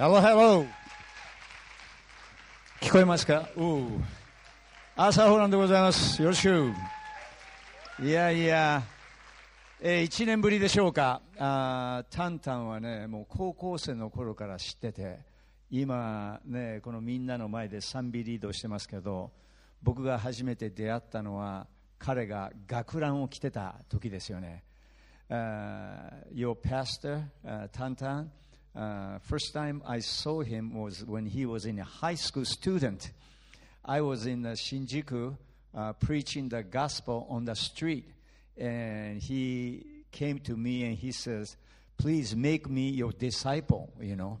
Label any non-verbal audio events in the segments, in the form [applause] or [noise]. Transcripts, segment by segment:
Hello, hello. 聞こえますか？朝ホランでございます。よろしく。いやいや、えー、1年ぶりでしょうか？あータンタンはね、もう高校生の頃から知ってて、今ね、このみんなの前で賛美リードしてますけど、僕が初めて出会ったのは、彼が学ランを着てた時ですよね。uh, your pastor, uh, Tantan, uh, first time I saw him was when he was in a high school student. I was in uh, Shinjuku uh, preaching the gospel on the street, and he came to me and he says, "Please make me your disciple." You know,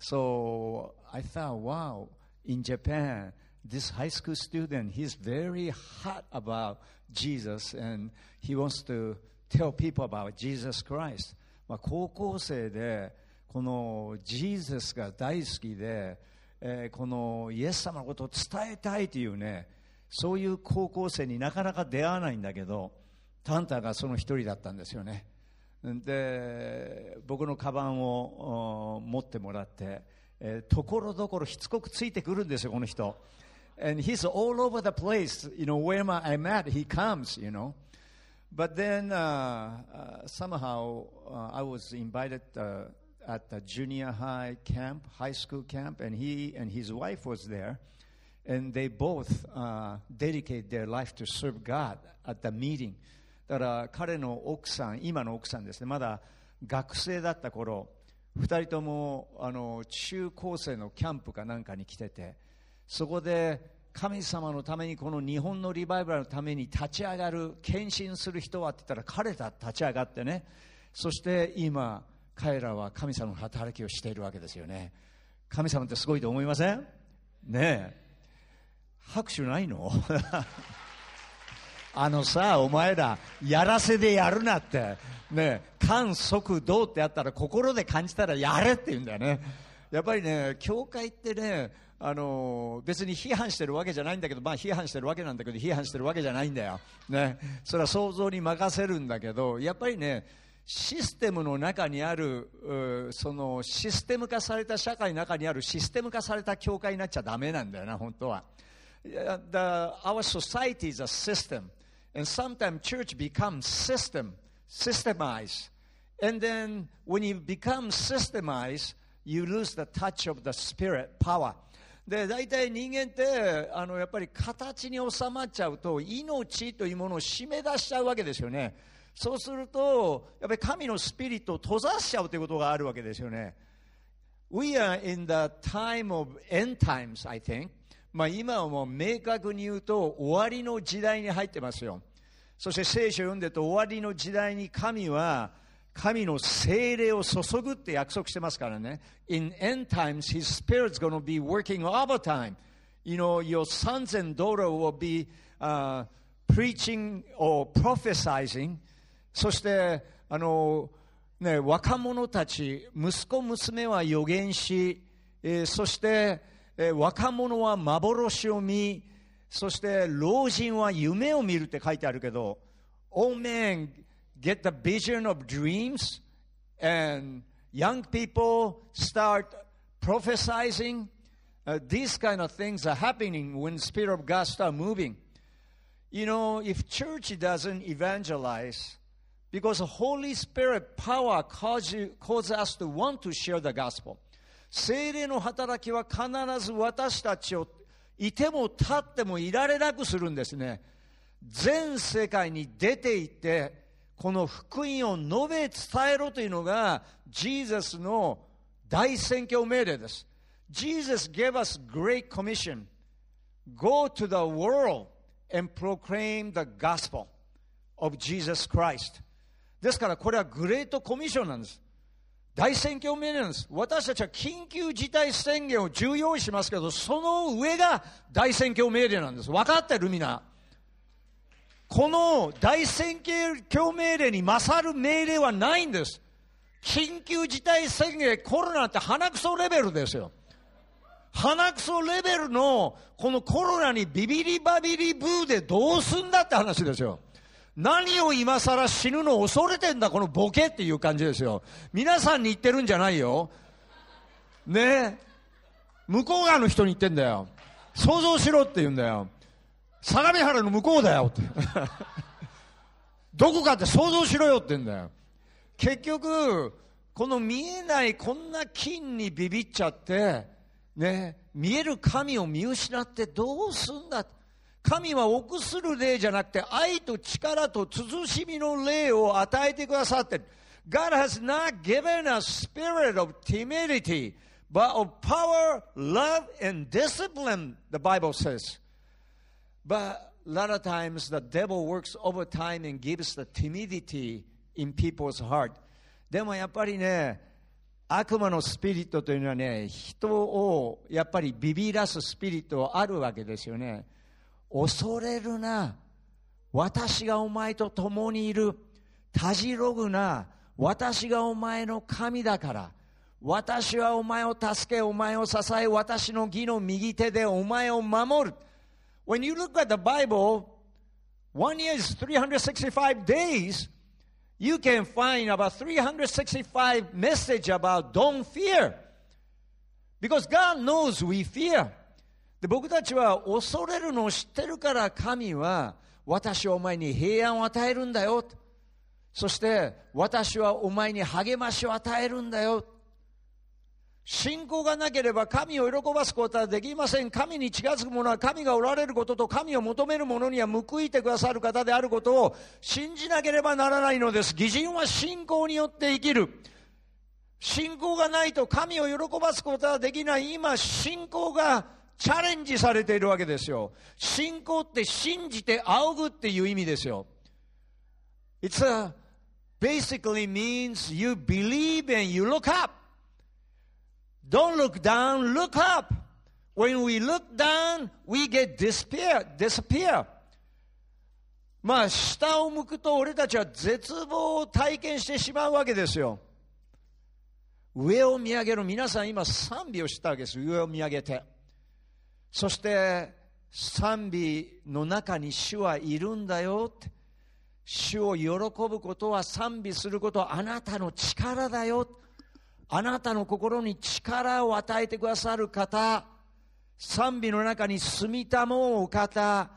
so I thought, wow, in Japan, this high school student, he's very hot about Jesus, and he wants to tell people about Jesus Christ. まあ高校生で このジーザスが大好きで、えーこのイエス様のことを伝えたいというねそういう高校生になかなか出会わないんだけどタンタがその一人だったんですよね。で僕のカバンを持ってもらって、ところどころしつこくついてくるんですよこの人。And he's all over the place you know where I'm at? He comes you know. But then uh, uh, somehow uh, I was invited uh, at the junior high camp, high school camp, and he and his wife was there, and they both uh, dedicate their life to serve God at the meeting. だから彼の奥さん、今の奥さんですね、まだ学生だった頃、二人ともあの中高生のキャンプかなんかに来てて、そこで神様のためにこの日本のリバイバルのために立ち上がる献身する人はって言ったら彼ら立ち上がってねそして今彼らは神様の働きをしているわけですよね。神様ってすごいと思いません？ねえ。拍手ないの？[laughs] あのさお前らやらせでやるなって。ねえ。感速動ってあったら心で感じたらやれって言うんだよね。やっぱりね教会ってねあの別に批判してるわけじゃないんだけど、まあ、批判してるわけなんだけど批判してるわけじゃないんだよ、ね、それは想像に任せるんだけどやっぱりねシステムの中にあるそのシステム化された社会の中にあるシステム化された教会になっちゃだめなんだよな本当は。The, our society is a system and sometimes church becomes system systemized and then when you become systemized you lose the touch of the spirit power で大体人間ってあのやっぱり形に収まっちゃうと命というものを締め出しちゃうわけですよねそうするとやっぱり神のスピリットを閉ざしちゃうということがあるわけですよね We are in the time of end times, I think. まあ今はもう明確に言うと終わりの時代に入ってますよ。そして聖書を読んでると終わりの時代に神は神の精霊を注ぐって約束してますからね。In end times, His Spirit's going to be working overtime. You know, your sons and daughters will be、uh, preaching or prophesying. そして、あの、ね、若者たち、息子、娘は予言し、えーそして、えー若者は幻を見、そして老人は夢を見るって書いてあるけど、All men get the vision of dreams, and young people start prophesying. Uh, these kind of things are happening when the Spirit of God start moving. You know, if church doesn't evangelize, because Holy Spirit power causes, causes us to want to share the gospel. 精霊の働きは必ず私たちをいても立ってもいられなくするんですね。全世界に出て行って、この福音を述べ伝えろというのが、ジーザスの大宣教命令です。Jesus gave us great commission. Go to the world and proclaim the gospel of Jesus Christ. ですからこれはグレートコミッションなんです。大宣教命令なんです。私たちは緊急事態宣言を重要視しますけど、その上が大宣教命令なんです。分かってる？みんな。この大宣教命令に勝る命令はないんです。緊急事態宣言、コロナって鼻くそレベルですよ。鼻くそレベルのこのコロナにビビリバビリブーでどうすんだって話ですよ。何を今更死ぬの恐れてんだこのボケっていう感じですよ。皆さんに言ってるんじゃないよ。ね向こう側の人に言ってんだよ。想像しろって言うんだよ。相模原の向こうだよって。どこかって想像しろよって言うんだよ。結局、この見えないこんな金にビビっちゃって、ね、見える神を見失ってどうすんだって神は臆する霊じゃなくて愛と力と慎みの霊を与えてくださって God has not given a spirit of timidity but of power, love and discipline the Bible says but a lot of times the devil works overtime and gives the timidity in people's heart でもやっぱりね悪魔のスピリットというのはね人をやっぱりビビらすスピリットあるわけですよね恐れるな私がお前と共にいるたじろぐな私がお前の神だから私はお前を助けお前を支え私の義の右手でお前を守る When you look at the Bible one year is 365 days you can find about 365 message about don't fear because God knows we fear で僕たちは恐れるのを知ってるから神は私はお前に平安を与えるんだよ。そして私はお前に励ましを与えるんだよ。信仰がなければ神を喜ばすことはできません。神に近づく者は神がおられることと神を求める者には報いてくださる方であることを信じなければならないのです。義人は信仰によって生きる。信仰がないと神を喜ばすことはできない。今信仰がチャレンジされているわけですよ。信仰って信じて仰ぐっていう意味ですよ。It's a basically means you believe and you look up. Don't look down, look up. When we look down, we get disappear, disappear. まあ、下を向くと俺たちは絶望を体験してしまうわけですよ。上を見上げる皆さん今賛美をしたわけです。上を見上げて。そして賛美の中に主はいるんだよって。主を喜ぶことは賛美すること。はあなたの力だよ。あなたの心に力を与えてくださる方。賛美の中に住みたもう方。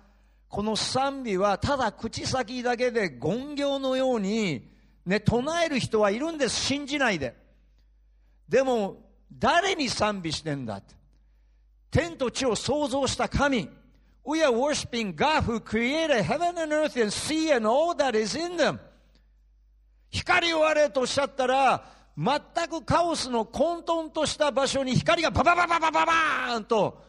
この賛美はただ口先だけで言行のように、ね、唱える人はいるんです。信じないで。でも誰に賛美してんだって。天と地を創造した神。We are worshiping God who created heaven and earth and sea and all that is in them. 光をあれとおっしゃったら、全くカオスの混沌とした場所に光がバババババババーンと、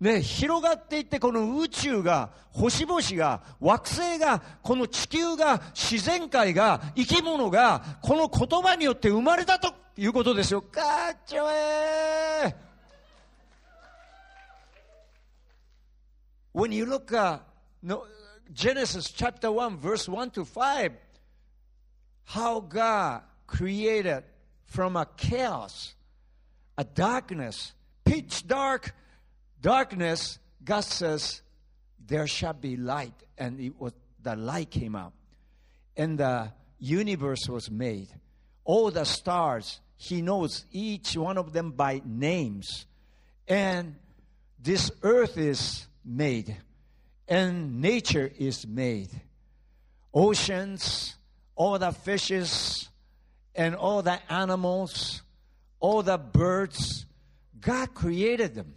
ね、広がっていってこの宇宙が星々が惑星がこの地球が自然界が生き物がこの言葉によって生まれたということですよ。かっちょえー When you look at no, Genesis chapter 1, verse 1 to 5, how God created from a chaos, a darkness, pitch dark darkness, God says, there shall be light. And it was, the light came out. And the universe was made. All the stars, He knows each one of them by names. And this earth is made, and nature is made. Oceans, all the fishes, and all the animals, all the birds, God created them.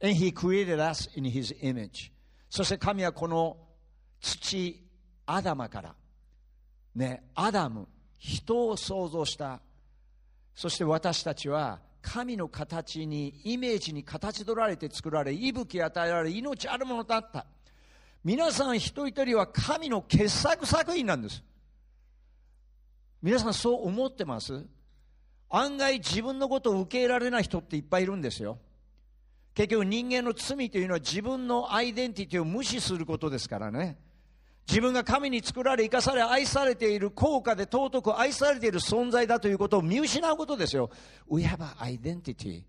And He created us in His image. そして神はこの土、アダマから、ね、アダム、人を創造した。そして私たちは神の形にイメージに形取られて作られ息吹与えられ命あるものだった。皆さん一人一人は神の傑作作品なんです。皆さんそう思ってます？案外自分のことを受け入れられない人っていっぱいいるんですよ。結局人間の罪というのは自分のアイデンティティを無視することですからね。自分が神に作られ、生かされ、愛されている、高価で尊く愛されている存在だということを見失うことですよ。We have an identity.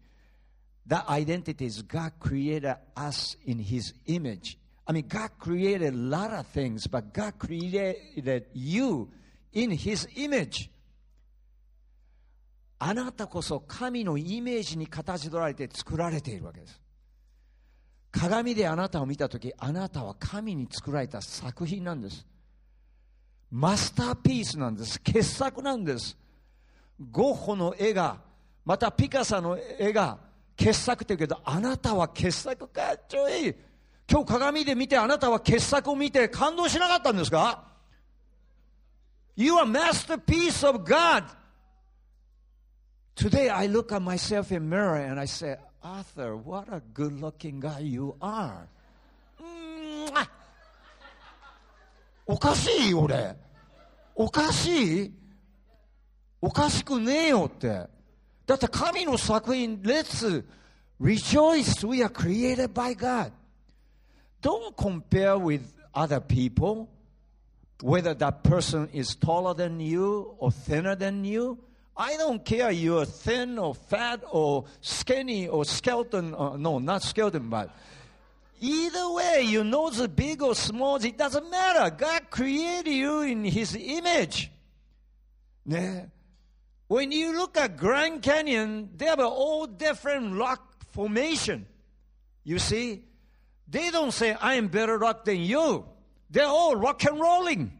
That identity is God created us in His image. I mean, God created a lot of things, but God created you in His image. あなたこそ神のイメージに形取られて作られているわけです鏡であなたを見た時あなたは神に作られた作品なんです。マスターピースなんです。傑作なんです。ゴッホの絵がまたピカソの絵が傑作って言うけどあなたは傑作かっちょいい。今日鏡で見てあなたは傑作を見て感動しなかったんですか？You are masterpiece of God. Today I look at myself in mirror and I say, Arthur, what a good looking guy you are. おかしい俺。おかしいおかしくねえよって。だって神の作品、Let's rejoice. We are created by God. Don't compare with other people, whether that person is taller than you or thinner than you. I don't care you're thin or fat or skinny or skeleton. Uh, no, not skeleton, but either way, your nose is big or small, it doesn't matter. God created you in His image. Yeah. When you look at Grand Canyon, they have all different rock formation. You see? They don't say, I am better rock than you. They're all rock and rolling.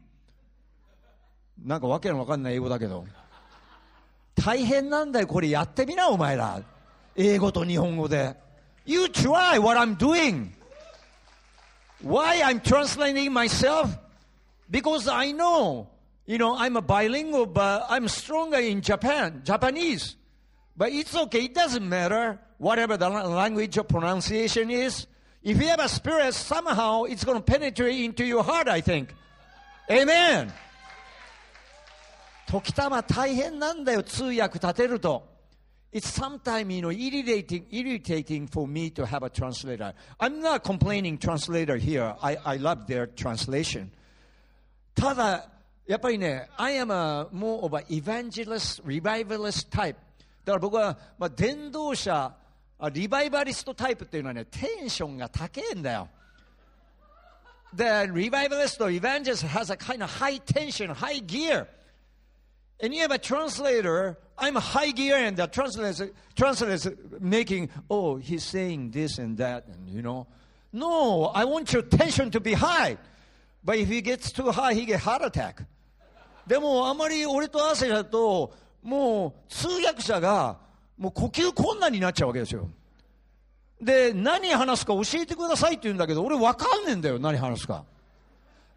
なんかわけのわかんない英語だけど。 大変なんだよ、これやってみな、お前ら。英語と日本語で。You try what I'm doing. Why I'm translating myself? Because I know You know, I'm a bilingual, but I'm stronger in Japan, Japanese. But it's okay, it doesn't matter whatever the language of pronunciation is. If you have a spirit, somehow it's going to penetrate into your heart, I think. Amen. 時たま大変なんだよ、通訳立てると。It's sometimes, you know, irritating, irritating for me to have a translator. I'm not complaining translator here. I, I love their translation. ただ、やっぱりね、I am a more of a evangelist, revivalist type. だから僕は、まあ、伝道者、リバイバリストタイプっていうのはね、テンションが高いんだよ。The revivalist or evangelist has a kind of high tension, high gear. And you have a translator, I'm a high gear, and the translator, translator is making, oh, he's saying this and that, and you know. No, I want your tension to be high. But if he gets too high, he get heart attack. でもあまり俺と合わせだともう通訳者がもう呼吸困難になっちゃうわけですよで何話すか教えてくださいって言うんだけど俺分かんねえんだよ何話すか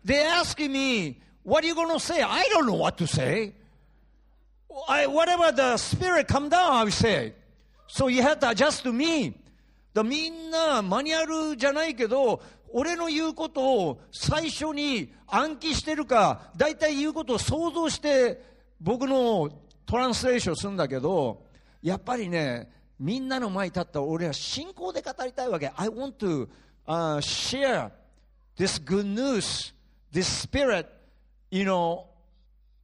They ask me what are you going to say I don't know what to say I, whatever the spirit come down I say so you have to adjust to me だみんなマニュアルじゃないけど俺の言うことを最初に暗記してるか、大体言うことを想像して僕のトランスレーションするんだけど、やっぱりね、みんなの前に立った俺は信仰で語りたいわけ。I want to、uh, share this good news, this spirit, you know,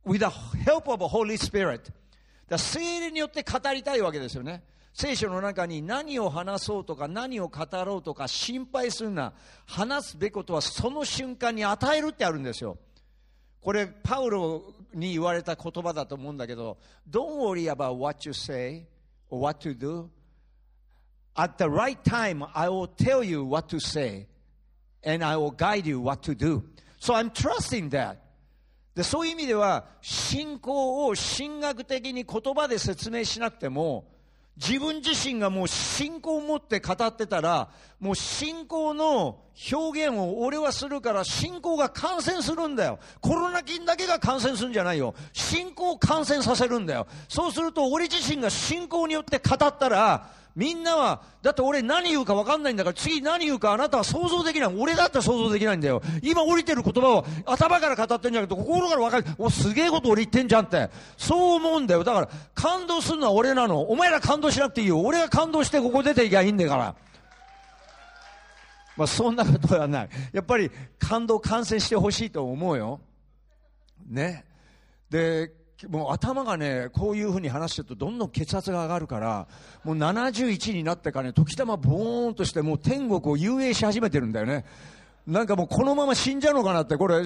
with the help of the Holy Spirit. だ聖霊によって語りたいわけですよね。聖書の中に何を話そうとか何を語ろうとか心配するな話すべきことはその瞬間に与えるってあるんですよこれパウロに言われた言葉だと思うんだけど Don't worry about what you say or what to do At the right time I will tell you what to say and I will guide you what to do So I'm trusting that でそういう意味では信仰を神学的に言葉で説明しなくても自分自身がもう信仰を持って語ってたら、もう信仰の表現を俺はするから信仰が感染するんだよ。コロナ菌だけが感染するんじゃないよ。信仰を感染させるんだよ。そうすると俺自身が信仰によって語ったら、みんなは、だって俺何言うか分かんないんだから次何言うかあなたは想像できない。俺だって想像できないんだよ。今降りてる言葉を頭から語ってんじゃなくて心から分かる。お、すげえこと俺言ってんじゃんって。そう思うんだよ。だから感動するのは俺なの。お前ら感動しなくていいよ。俺が感動してここ出ていきゃいいんだから。まあそんなことはない。やっぱり感動感染してほしいと思うよ。ね。で、もう頭がね、こういうふうに話してるとどんどん血圧が上がるから、もう71になってからね、時たまボーンとしてもう天国を遊泳し始めてるんだよね。なんかもうこのまま死んじゃうのかなって、これ、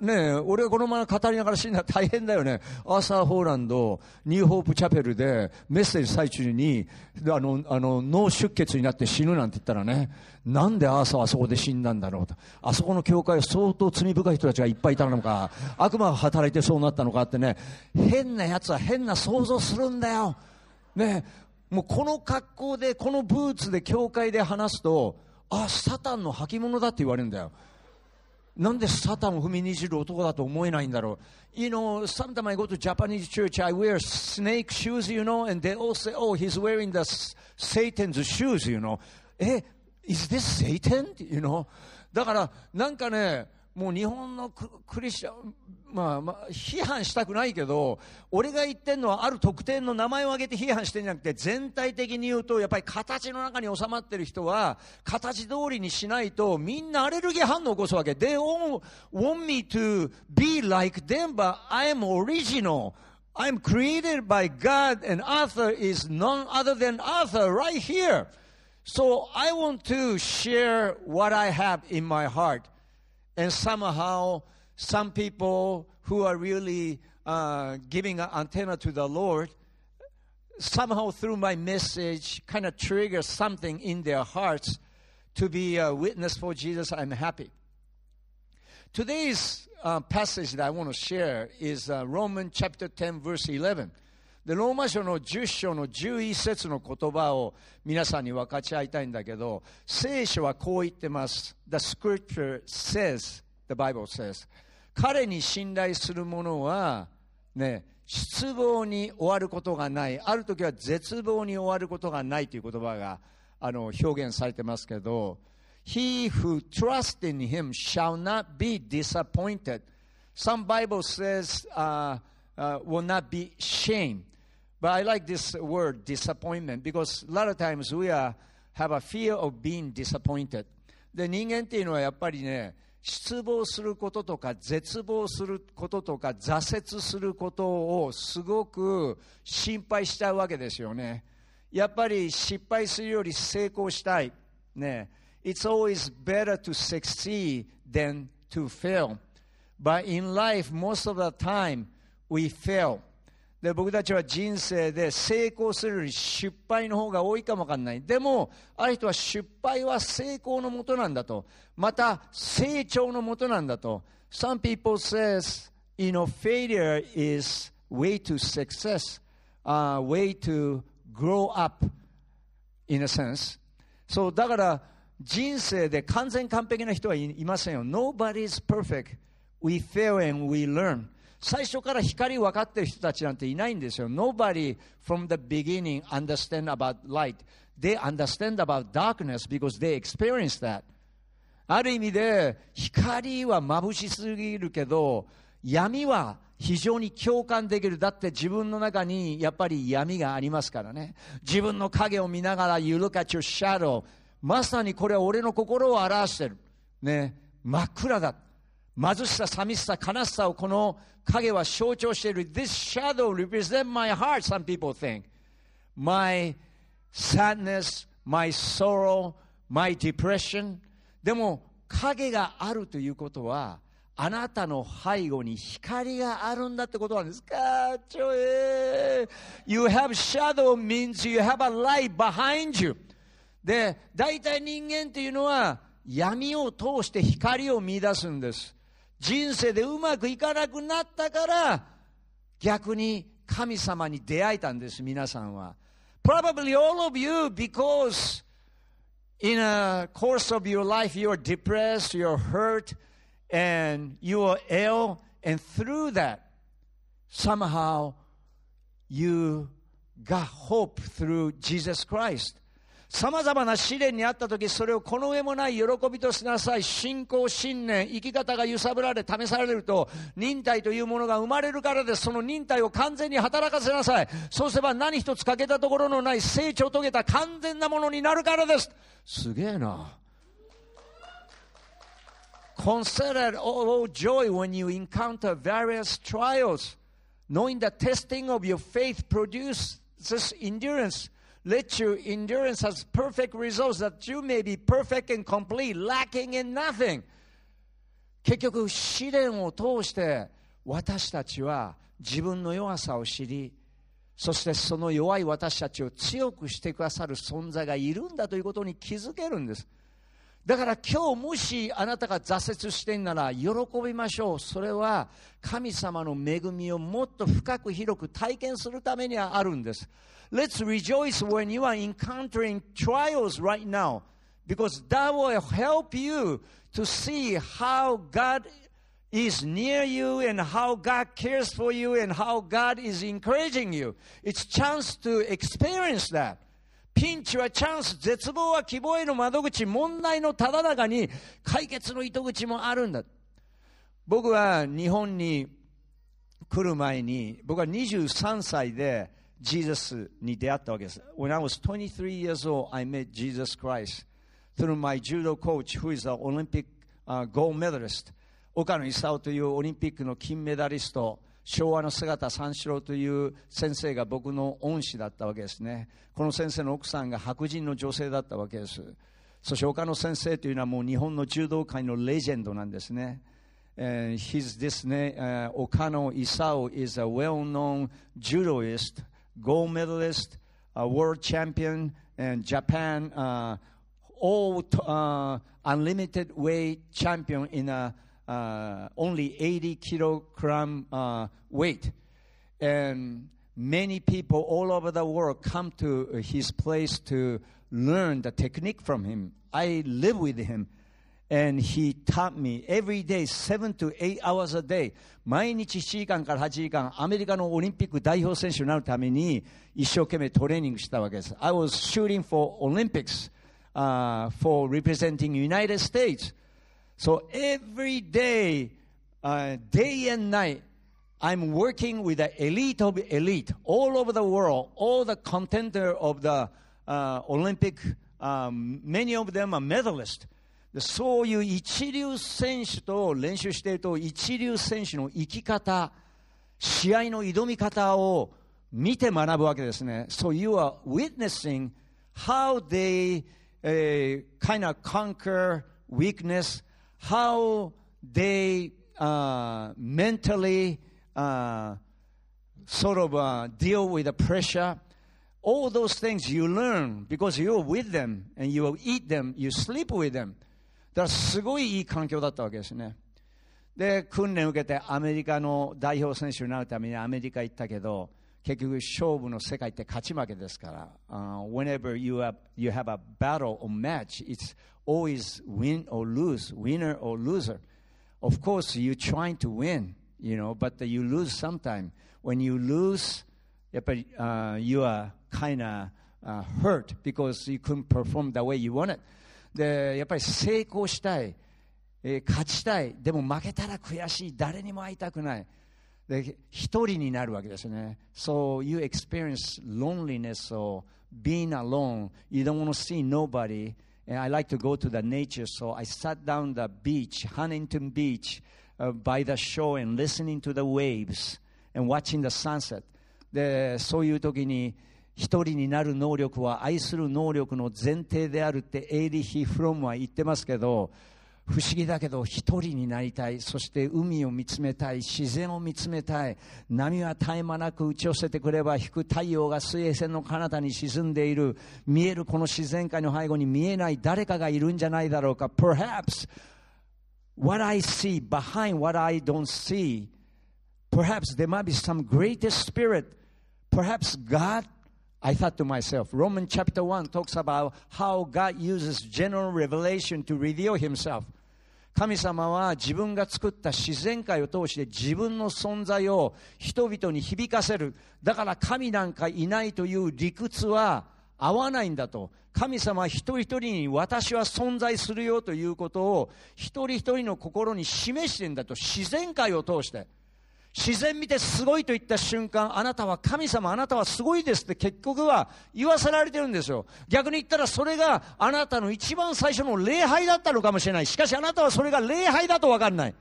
ね俺がこのまま語りながら死んだら大変だよね。アーサー・ホーランド、ニューホープチャペルでメッセージ最中に、あの、あの、脳出血になって死ぬなんて言ったらね、なんでアーサーはそこで死んだんだろうと。あそこの教会は相当罪深い人たちがいっぱいいたのか、悪魔が働いてそうなったのかってね、変な奴は変な想像するんだよ。ね、もうこの格好で、このブーツで教会で話すと、あ、サタンの履物だって言われるんだよ。なんでサタンを踏みにじる男だと思えないんだろう。You know, sometimes I go to Japanese church, I wear snake shoes, you know, and they all say, oh, he's wearing the Satan's shoes, you know. え、is this Satan? You know? だから、なんかね、もう日本のクリスチャン、まあまあ、批判したくないけど、俺が言ってるのはある特定の名前を挙げて批判してるんじゃなくて、全体的に言うと、やっぱり形の中に収まってる人は、形通りにしないと、みんなアレルギー反応を起こすわけ。They all want me to be like them, but I am original. I'm created by God, and Arthur is none other than Arthur right here. So I want to share what I have in my heart. And somehow, some people who are really uh, giving an antenna to the Lord, somehow through my message, kind of trigger something in their hearts to be a witness for Jesus. I'm happy. Today's uh, passage that I want to share is uh, Romans chapter 10, verse 11. で、ローマ書の10章の11節の言葉を皆さんに分かち合いたいんだけど、聖書はこう言ってます。The scripture says, the Bible says, 彼に信頼する者は、ね、失望に終わることがない。ある時は絶望に終わることがないという言葉があの表現されてますけど、He who trusts in him shall not be disappointed. Some Bible says, uh, uh, will not be shamed. But I like this word, disappointment, because a lot of times we are, have a fear of being disappointed. で、人間っていうのはやっぱりね、失望することとか、絶望することとか、挫折することをすごく心配しちゃうわけですよね。やっぱり失敗するより成功したい。ね。It's always better to succeed than to fail. But in life, most of the time, we fail. で僕たちは人生で成功するより失敗の方が多いかもわかんないでもある人は失敗は成功のもとなんだとまた成長のもとなんだと Some people says you know failure is way to success、uh, way to grow up in a sense そうだから人生で完全完璧な人はいませんよ Nobody's perfect we fail and we learn 最初から光分かってる人たちなんていないんですよ。Nobody from the beginning understand about light. They understand about darkness because they experience that. ある意味で光は眩しすぎるけど闇は非常に共感できる。だって自分の中にやっぱり闇がありますからね。自分の影を見ながら You look at your shadow. まさにこれは俺の心を表してる。ね。真っ暗だ。貧しさ、寂しさ、悲しさをこの影は象徴している。This shadow represents my heart, some people think. My sadness, my sorrow, my depression. でも、影があるということは、あなたの背後に光があるんだってことなんですかちょえ You have shadow means you have a light behind you. で、大体人間っていうのは闇を通して光を見出すんです。人生でうまくいかなくなったから逆に神様に出会えたんです皆さんは Probably all of you because in a course of your life you're depressed, you're hurt, and you are ill, and through that somehow you got hope through Jesus Christ. さまざまな試練にあった時それをこの上もない喜びとしなさい。信仰信念生き方が揺さぶられ試されると忍耐というものが生まれるからです。その忍耐を完全に働かせなさい。そうすれば何一つ欠けたところのない成長を遂げた完全なものになるからです。すげえな。Consider all joy when you encounter various trials, knowing that testing of your faith produces endurance. Let your endurance have perfect results that you may be perfect and complete, lacking in nothing. 結局試練を通して私たちは自分の弱さを知りそしてその弱い私たちを強くしてくださる存在がいるんだということに気づけるんですだから今日もしあなたが挫折してんなら喜びましょうそれは神様の恵みをもっと深く広く体験するためにはあるんです Let's rejoice when you are encountering trials right now because that will help you to see how God is near you and how God cares for you and how God is encouraging you. It's chance to experience that. ピンチはチャンス、絶望は希望への窓口、問題のただ中に解決の糸口もあるんだ。僕は日本に来る前に、僕は23歳でジーザスに出会ったわけです。When I was 23 years old, I met Jesus Christ through my judo coach, who is an Olympic、uh, gold medalist. 岡野勲というオリンピックの金メダリスト、昭和の姿三四郎という先生が僕の恩師だったわけですね。この先生の奥さんが白人の女性だったわけです。そして岡野先生というのはもう日本の柔道界のレジェンドなんですね。Uh, he's this ね、uh, Okano Isao is a well-known judoist, gold medalist, a world champion, and Japan uh, all uh, unlimited weight champion in a uh, only 80 kilogram uh, weight. And many people all over the world come to his place to learn the technique from him. I live with him. And he taught me every day, seven to eight hours a day. 毎日7時間から8時間、アメリカのオリンピック代表選手になるために一生懸命トレーニングしたわけです。I was shooting for Olympics、uh, for representing United States. So every day, uh, day and night, I'm working with the elite of elite all over the world, all the contender of the uh, Olympic, um, many of them are medalists. そういう一流選手と練習していると一流選手の生き方、試合の挑み方を見て学ぶわけですね。So you are witnessing how they、uh, kind of conquer weakness how they uh, mentally uh, sort of uh, deal with the pressure. All those things you learn because you're with them and you eat them, you sleep with them. だからすごいいい環境だったわけですね。で、訓練を受けてアメリカの代表選手になるためにアメリカ行ったけど、結局勝負の世界って勝ち負けですから、uh, whenever you have, you have a battle or match, it's always win or lose, winner or loser. Of course, you're trying to win, you know, but you lose sometime. When you lose, uh, you are kind of uh, hurt because you couldn't perform the way you wanted. で、やっぱり成功したい、えー、勝ちたい、でも負けたら悔しい、誰にも会いたくない。で、一人になるわけですね。So you experience loneliness or being alone. You don't want to see nobody. and I like to go to the nature. So I sat down the beach, Huntington Beach, uh, by the shore and listening to the waves and watching the sunset. で、そういう時に一人になる能力は愛する能力の前提であるってエイリヒ・フロムは言ってますけど、 不思議だけど一人になりたいそして海を見つめたい自然を見つめたい波は絶え間なく打ち寄せてくれば引く太陽が水平線の彼方に沈んでいる見えるこの自然界の背後に見えない誰かがいるんじゃないだろうか Perhaps what I see behind what I don't see perhaps there might be some greater spirit perhaps God I thought to myself, Romans chapter 1 talks about how God uses general revelation to reveal himself. 神様は自分が作った自然界を通して自分の存在を人々に響かせる。だから神なんかいないという理屈は合わないんだと。神様一人一人に私は存在するよということを一人一人の心に示してんだと。自然界を通して。自然見てすごいと言った瞬間、あなたは神様、あなたはすごいですって結局は言わせられてるんですよ。逆に言ったらそれがあなたの一番最初の礼拝だったのかもしれない。しかしあなたはそれが礼拝だとわかんない。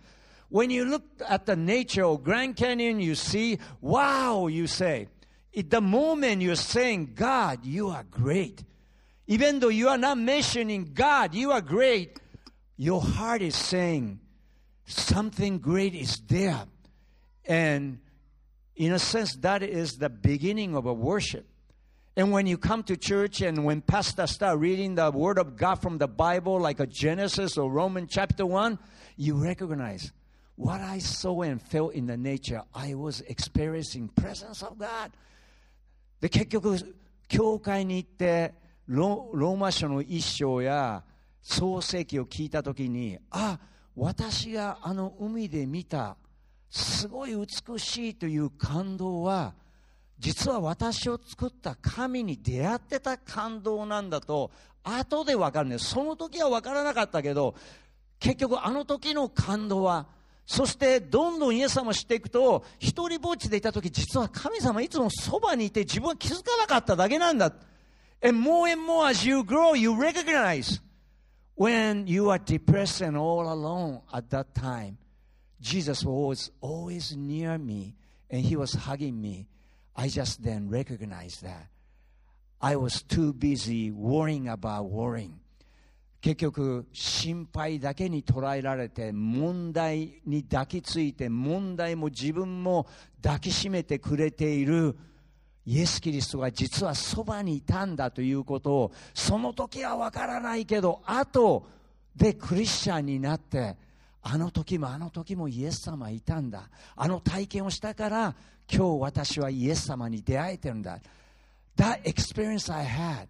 When you look at the nature of Grand Canyon, you see, wow, you say. At the moment you're saying, God, you are great. Even though you are not mentioning God, you are great, your heart is saying, something great is there. And in a sense, that is the beginning of a worship. And when you come to church and when pastors start reading the Word of God from the Bible, like a Genesis or Roman chapter 1, you recognize what I saw and felt in the nature. I was experiencing presence of God. で、結局、教会に行ってロ、ローマ書の一章や創世記を聞いたときに、あ、私があの海で見た すごい美しいという感動は実は私を作った神に出会ってた感動なんだと後で分かるんですその時は分からなかったけど結局あの時の感動はそしてどんどんイエス様を知っていくと一人ぼっちでいた時実は神様いつもそばにいて自分は気づかなかっただけなんだ。And more and more as you grow you recognize when you are depressed and all alone at that time Jesus was always near me and he was hugging me. I just then recognized that. I was too busy worrying about worrying. 結局心配だけに捉えられて問題に抱きついて問題も自分も抱きしめてくれているイエス・キリストが実はそばにいたんだということをその時はわからないけど後でクリスチャンになってあの時もあの時もイエス様いたんだあの体験をしたから今日私はイエス様に出会えてるんだ That experience I had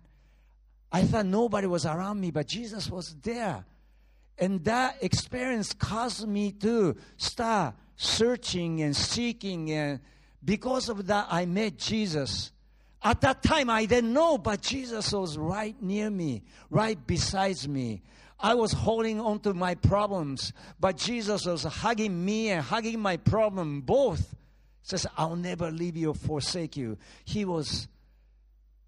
I thought nobody was around me but Jesus was there and that experience caused me to start searching and seeking and because of that I met Jesus at that time I didn't know but Jesus was right near me right beside me I was holding on to my problems, but Jesus was hugging me and hugging my problem both. Says, I'll never leave you or forsake you. He was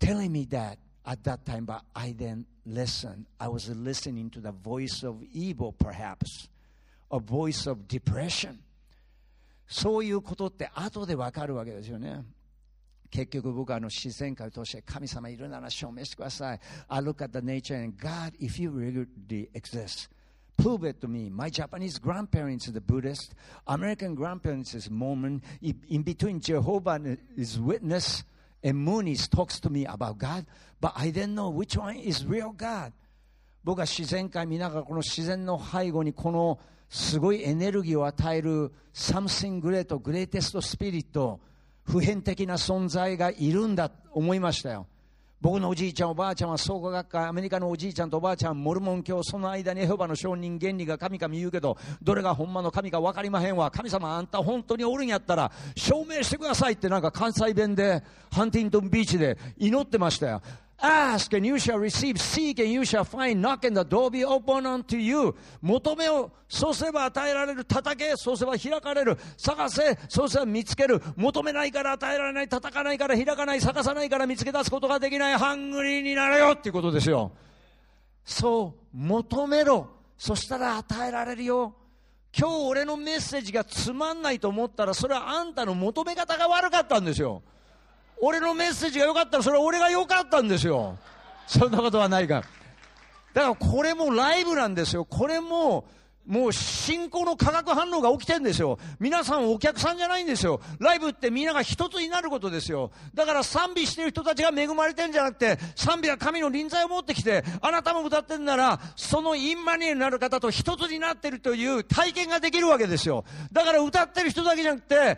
telling me that at that time, but I then listened. I was listening to the voice of evil, perhaps, a voice of depression. そういうことって後でわかるわけですよね。 結局僕はあの自然界を通して神様いるなら証明してください。I look at the nature and God, if you really exist, prove it to me. My Japanese grandparents are the Buddhist, American grandparents is Mormon. In between Jehovah is witness and Moonies talks to me about God, but I didn't know which one is real God. 僕は自然界見ながらこの自然の背後にこのすごいエネルギーを与える something great, greatest spirit 普遍的な存在がいるんだと思いましたよ。僕のおじいちゃん、おばあちゃんは創価学会、アメリカのおじいちゃんとおばあちゃん、モルモン教、その間にエホバの証人原理が神々言うけど、どれがほんまの神か分かりまへんわ。神様あんた本当におるんやったら、証明してくださいってなんか関西弁で、ハンティントンビーチで祈ってましたよ。Ask and you shall receive. Seek and you shall find. Knock and the door be open unto you. 求めを、そうすれば与えられる。叩け、そうすれば開かれる。探せ、そうすれば見つける。求めないから与えられない。叩かないから開かない。探さないから見つけ出すことができない。ハングリーになれよっていうことですよ。そう、求めろ。そしたら与えられるよ。今日俺のメッセージがつまんないと思ったら、それはあんたの求め方が悪かったんですよ。俺のメッセージが良かったらそれは俺が良かったんですよそんなことはないかだからこれもライブなんですよこれももう信仰の化学反応が起きてるんですよ。皆さんお客さんじゃないんですよ。ライブってみんなが一つになることですよ。だから賛美してる人たちが恵まれてるんじゃなくて、賛美は神の臨在を持ってきて、あなたも歌ってるなら、そのインマニエになる方と一つになってるという体験ができるわけですよ。だから歌ってる人だけじゃなくて、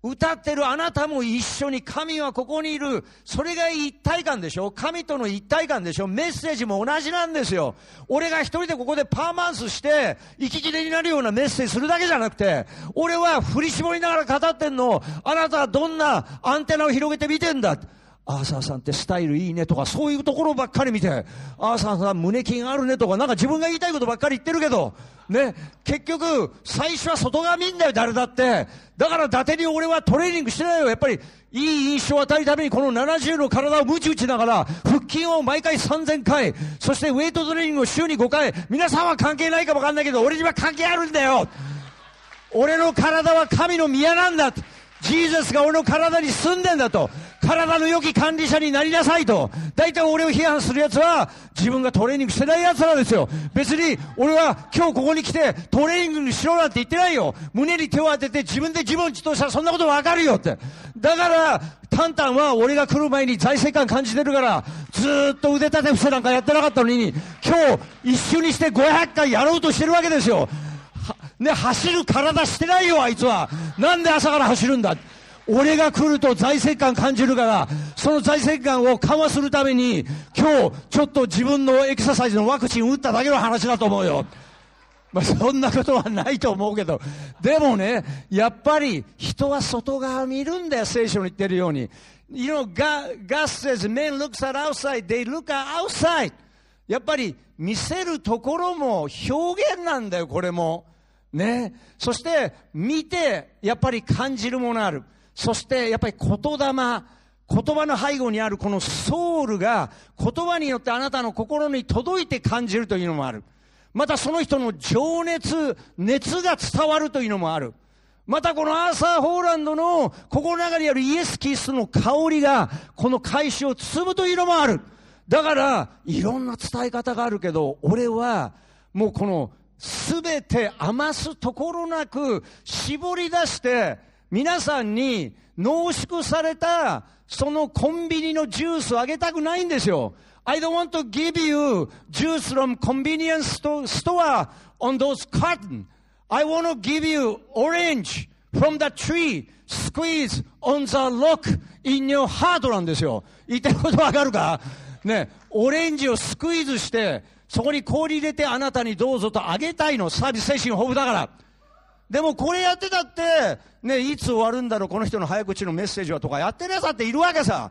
歌ってるあなたも一緒に神はここにいる。それが一体感でしょ？神との一体感でしょ？メッセージも同じなんですよ。俺が一人でここでパーマンスして、息切れになるようなメッセージするだけじゃなくて、俺は振り絞りながら語ってんのあなたはどんなアンテナを広げて見てんだ？アーサーさんってスタイルいいねとか、そういうところばっかり見て、アーサーさん胸筋あるねとか、なんか自分が言いたいことばっかり言ってるけど、ね、結局、最初は外側見んだよ、誰だって。だから伊達に俺はトレーニングしてないよ。やっぱり、いい印象を与えるためにこの70の体をムチ打ちながら、腹筋を毎回3000回、そしてウェイトトレーニングを週に5回、皆さんは関係ないかもわかんないけど、俺には関係あるんだよ。俺の体は神の宮なんだ。ジーザスが俺の体に住んでんだと。体の良き管理者になりなさいと。大体俺を批判する奴は、自分がトレーニングしてない奴らですよ。別に、俺は今日ここに来て、トレーニングにしろなんて言ってないよ。胸に手を当てて自分で自分を自動したらそんなことわかるよって。だから、タンタンは俺が来る前に財政感感じてるから、ずーっと腕立て伏せなんかやってなかったのに、今日一緒にして500回やろうとしてるわけですよ。ね、走る体してないよ、あいつは。なんで朝から走るんだ？俺が来ると財政感感じるから、その財政感を緩和するために、今日、ちょっと自分のエクササイズのワクチン打っただけの話だと思うよ。まあ、そんなことはないと思うけど、でもね、やっぱり人は外側見るんだよ、聖書に言ってるように。You know, God, God says, men looks at outside, they look at outside. やっぱり見せるところも表現なんだよ、これも。ね。そして、見て、やっぱり感じるものある。そして、やっぱり言霊、言葉の背後にあるこのソウルが言葉によってあなたの心に届いて感じるというのもある。またその人の情熱、熱が伝わるというのもある。またこのアーサー・ホーランドの心の中にあるイエス・キリストの香りがこの会社を包むというのもある。だから、いろんな伝え方があるけど、俺はもうこのすべて余すところなく絞り出して皆さんに濃縮されたそのコンビニのジュースをあげたくないんですよ。I don't want to give you juice from convenience store on those carton. I want to give you orange from the tree squeeze on the rock in your heart なんですよ。言ってることわかるかね、オレンジをスクイーズして、そこに氷入れてあなたにどうぞとあげたいの。サービス精神豊富だから。でもこれやってたって、ね、いつ終わるんだろう、この人の早口のメッセージはとかやってるやつだっているわけさ。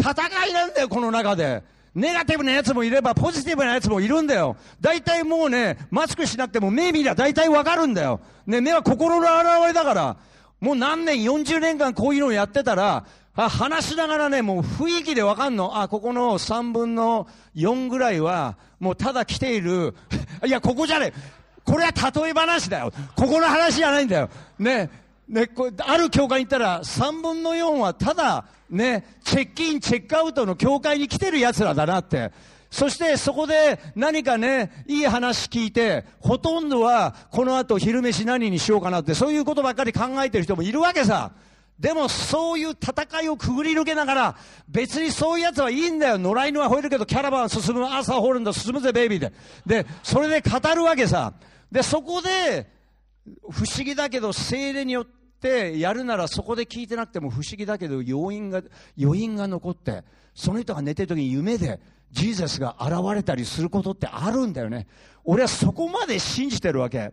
戦いなんだよ、この中で。ネガティブなやつもいれば、ポジティブなやつもいるんだよ。大体もうね、マスクしなくても目見りゃ大体わかるんだよ。ね、目は心の表れだから。もう何年、40年間こういうのをやってたら、あ話しながらね、もう雰囲気でわかんの。あ、ここの3分の4ぐらいは、もうただ来ている。[laughs] いや、ここじゃねえ。これは例え話だよ。ここの話じゃないんだよ。ね。ね、こある教会に行ったら、3分の4はただ、ね、チェックイン、チェックアウトの教会に来てる奴らだなって。そしてそこで何かね、いい話聞いて、ほとんどはこの後昼飯何にしようかなって、そういうことばっかり考えてる人もいるわけさ。でもそういう戦いをくぐり抜けながら、別にそういうやつはいいんだよ。野良犬は吠えるけど、キャラバン進む、朝ホールンド進むぜ、ベイビーで。で、それで語るわけさ。で、そこで、不思議だけど、精霊によってやるならそこで聞いてなくても不思議だけど、要因が、余韻が残って、その人が寝てる時に夢で、ジーザスが現れたりすることってあるんだよね。俺はそこまで信じてるわけ。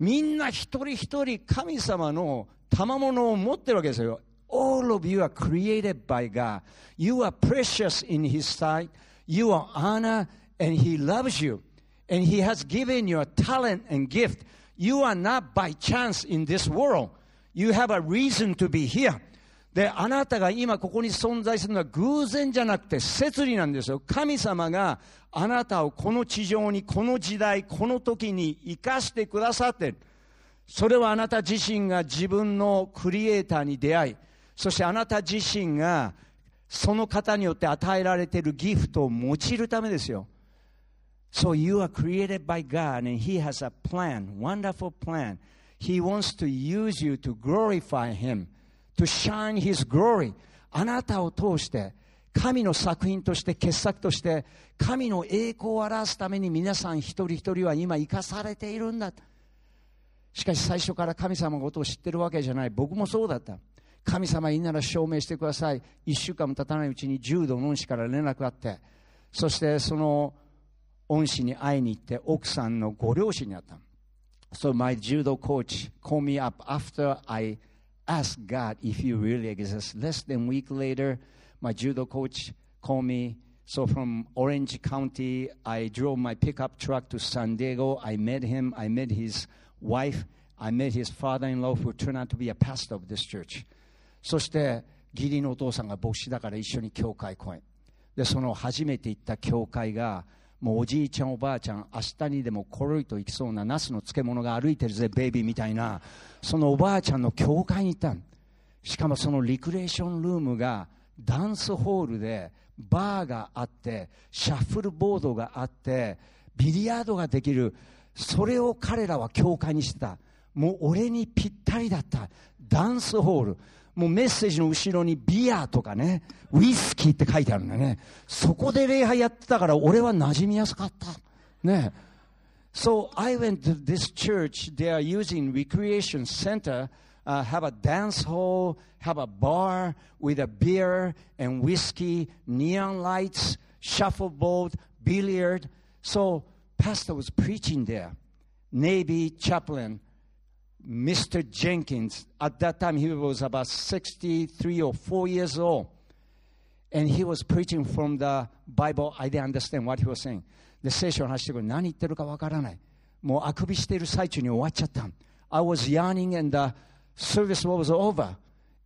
みんな一人一人神様の賜物を持ってるわけですよ。All of you are created by God. You are precious in His sight. You are honor and He loves you. And He has given you a talent and gift. You are not by chance in this world. You have a reason to be here. で、あなたが今ここに存在するのは偶然じゃなくて摂理なんですよ。神様があなたをこの地上に、この時代、この時に生かしてくださってる。それはあなた自身が自分のクリエイターに出会い、そしてあなた自身がその方によって与えられているギフトを用いるためですよ。So you are created by God and He has a plan, wonderful plan. He wants to use you to glorify Him, to shine His glory. あなたを通して神の作品として傑作として神の栄光を表すために皆さん一人一人は今生かされているんだ。しかし最初から神様のことを知ってるわけじゃない。僕もそうだった。神様いいなら証明してください。一週間も経たないうちに重度の恩師から連絡があって、そしてその恩師に会いに行って奥さんのご両親に会った。So my judo coach called me up after I asked God if you really exist. Less than a week later, my judo coach called me. So from Orange County, I drove my pickup truck to San Diego. I met him. I met his wife, I met his father-in-law who turned out to be a pastor of this church. そして義理のお父さんが牧師だから一緒に教会公演でその初めて行った教会が もうおじいちゃんおばあちゃん明日にでもコロリと行きそうなナスの漬物が歩いてるぜベイビーみたいなそのおばあちゃんの教会に行ったしかもそのリクレーションルームがダンスホールでバーがあってシャッフルボードがあってビリヤードができる。それを彼らは教会にしてた。もう俺にぴったりだった。ダンスホール。もうメッセージの後ろにビアとかね、ウイスキーって書いてあるんだよね。そこで礼拝やってたから俺は馴染みやすかった。ね。So I went to this church. They are using recreation center, uh, have a dance hall, have a bar with a beer and whiskey, neon lights, shuffleboard, billiard. So pastor was preaching there. Navy chaplain Mr. Jenkins. At that time, he was about 63 or 4 years old. And he was preaching from the Bible. I didn't understand what he was saying. で、聖書を話してくる何言ってるかわからない。もうあくびしている最中に終わっちゃった。I was yawning and the service was over.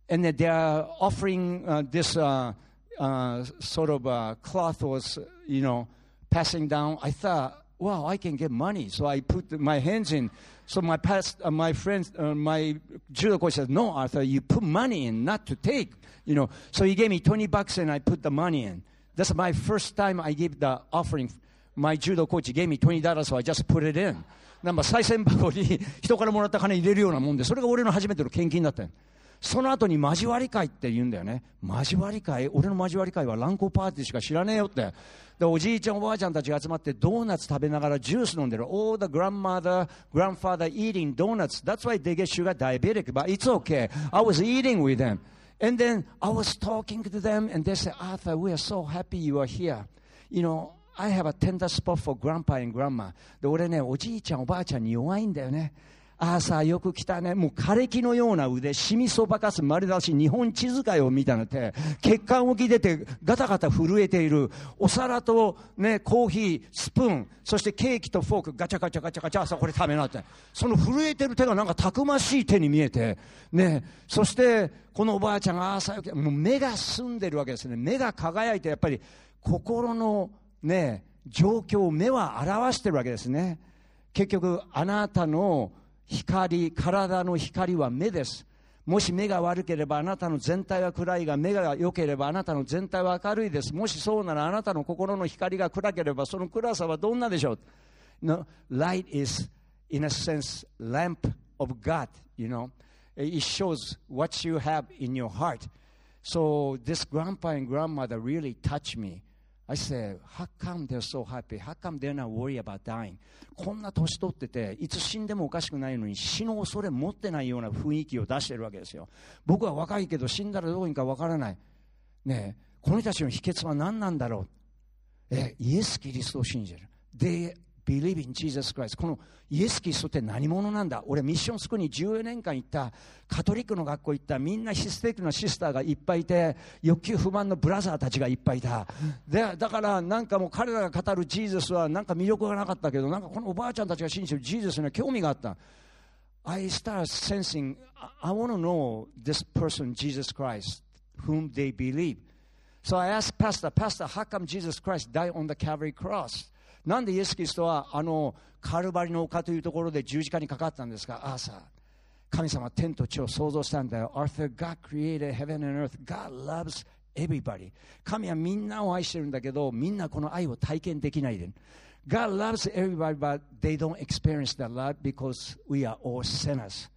And they are offering uh, this uh, uh, sort of uh, cloth was, you know, passing down. I thought, wow, I can get money. So I put my hands in. So my past, uh, my friends, uh, my judo coach said, "No, Arthur, you put money in, not to take." You know, so he gave me twenty bucks and I put the money in. That's my first time I gave the offering. My judo coach gave me twenty dollars, so I just put it in. なんか賽銭箱に人からもらった金入れるようなもんで、それが俺の初めての献金だったよ。 [laughs] その後に交わり会って言うんだよね。交わり会俺の交わり会は乱交パーティーしか知らねえよって。で、おじいちゃんおばあちゃんたちが集まってドーナツ食べながらジュース飲んでる。All the grandmother, grandfather eating donuts. That's why they get sugar diabetic. But it's okay. I was eating with them. And then I was talking to them and they said, Arthur, we are so happy you are here. You know, I have a tender spot for grandpa and grandma. で、俺ね、おじいちゃんおばあちゃんに弱いんだよね。ああさ、よく来たね。もう枯れ木のような腕、シミそばかす丸出し、日本地図界を見たのて、血管浮き出て、ガタガタ震えている。お皿とね、コーヒー、スプーン、そしてケーキとフォーク、ガチャガチャガチャガチャ、さ、これ食べなって。その震えてる手がなんかたくましい手に見えて、ね、そして、このおばあちゃんが朝よけ、もう目が澄んでるわけですね。目が輝いて、やっぱり、心のね、状況を目は表してるわけですね。結局、あなたの光、体の光は目です。もし目が悪ければあなたの全体は暗いが目が良ければあなたの全体は明るいです。もしそうならあなたの心の光が暗ければその暗さはどんなでしょう no, ?Light is in a sense lamp of God, you know. It shows what you have in your heart. So this grandpa and grandmother really touched me. I said, how come they're so happy? How come they're not worried about dying? こんな年取ってて、いつ死んでもおかしくないのに死の恐れ持ってないような雰囲気を出してるわけですよ。僕は若いけど死んだらどうにかわからない。ねえこの人たちの秘訣は何なんだろう？え、イエス・キリストを信じる。They believe in Jesus Christ. このイエス・キリストって何者なんだ？俺ミッションスクールに14年間行ったカトリックの学校行ったみんなヒステリックなシスターがいっぱいいて欲求不満のブラザーたちがいっぱいいた。でだからなんかもう彼らが語るジーザスはなんか魅力がなかった。けどなんかこのおばあちゃんたちが信じてるジーザスには興味があった。I start sensing I want to know this person Jesus Christ whom they believe. So I asked Pastor, Pastor, how come Jesus Christ died on the Calvary cross? なんでイエス・キリストはあのカルバリの丘というところで十字架にかかったんですかアーサー神様は天と地を創造したんだよ Arthur God created heaven and earth God loves everybody 神はみんなを愛してるんだけどみんなこの愛を体験できないで God loves everybody but they don't experience that love because we are all sinners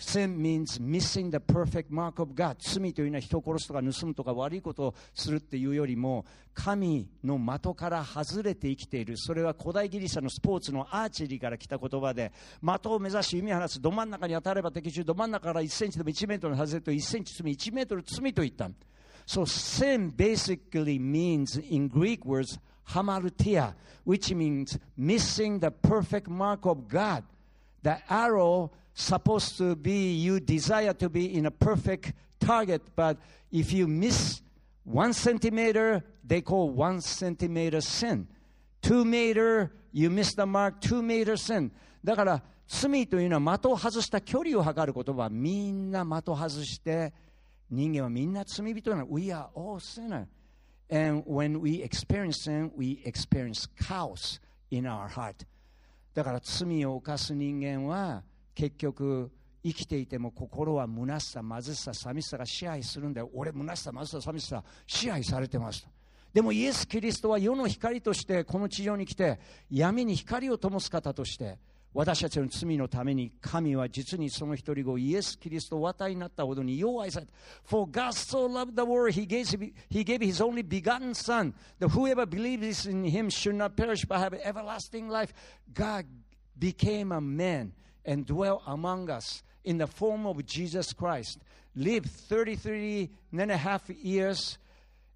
Sin means missing the perfect mark of God. 罪というのは人を殺すとか盗むとか悪いことをするっていうよりも神の的から外れて生きている。それは古代ギリシャのスポーツのアーチェリーから来た言葉で的を目指し弓を放つど真ん中に当たれば敵中ど真ん中から1センチでも1メートル外れると1センチ罪1メートル罪と言った。So sin basically means in Greek words hamartia which means missing the perfect mark of God. The arrow supposed to be, you desire to be in a perfect target, but if you miss one centimeter, they call one centimeter sin. Two meter, you miss the mark, two meter sin. だから罪というのは的を外した距離を測る言葉みんな的外して人間はみんな罪人なの We are all sinner and when we experience sin we experience chaos in our heart だから罪を犯す人間は 結局生きていても心は虚しさ貧しさ寂しさが支配するんだよ俺虚しさ貧しさ寂しさ支配されてますでもイエス・キリストは世の光としてこの地上に来て闇に光を灯す方として私たちの罪のために神は実にその一人子イエス・キリストを渡りになったほどによう愛された。For God so loved the world, he gave, he gave his only begotten Son, that whoever believes in him should not perish but have everlasting life. God became a man and dwell among us in the form of Jesus Christ, lived 33 and a half years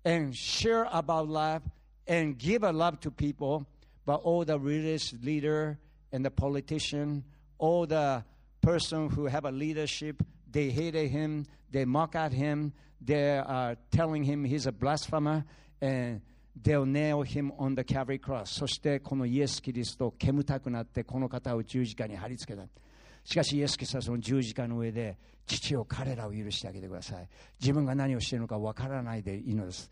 and share about love and give a love to people, but all the religious leader and the politician, all the person who have a leadership, they hated him, they mock at him, they are telling him he's a blasphemer, and they'll nail him on the Calvary cross. そしてこのイエス・キリストを煙たくなってこの方を十字架に貼り付けた。しかしイエス・キリストはその十字架の上で父を彼らを許してあげてください。自分が何をしているのかわからないでいいのです。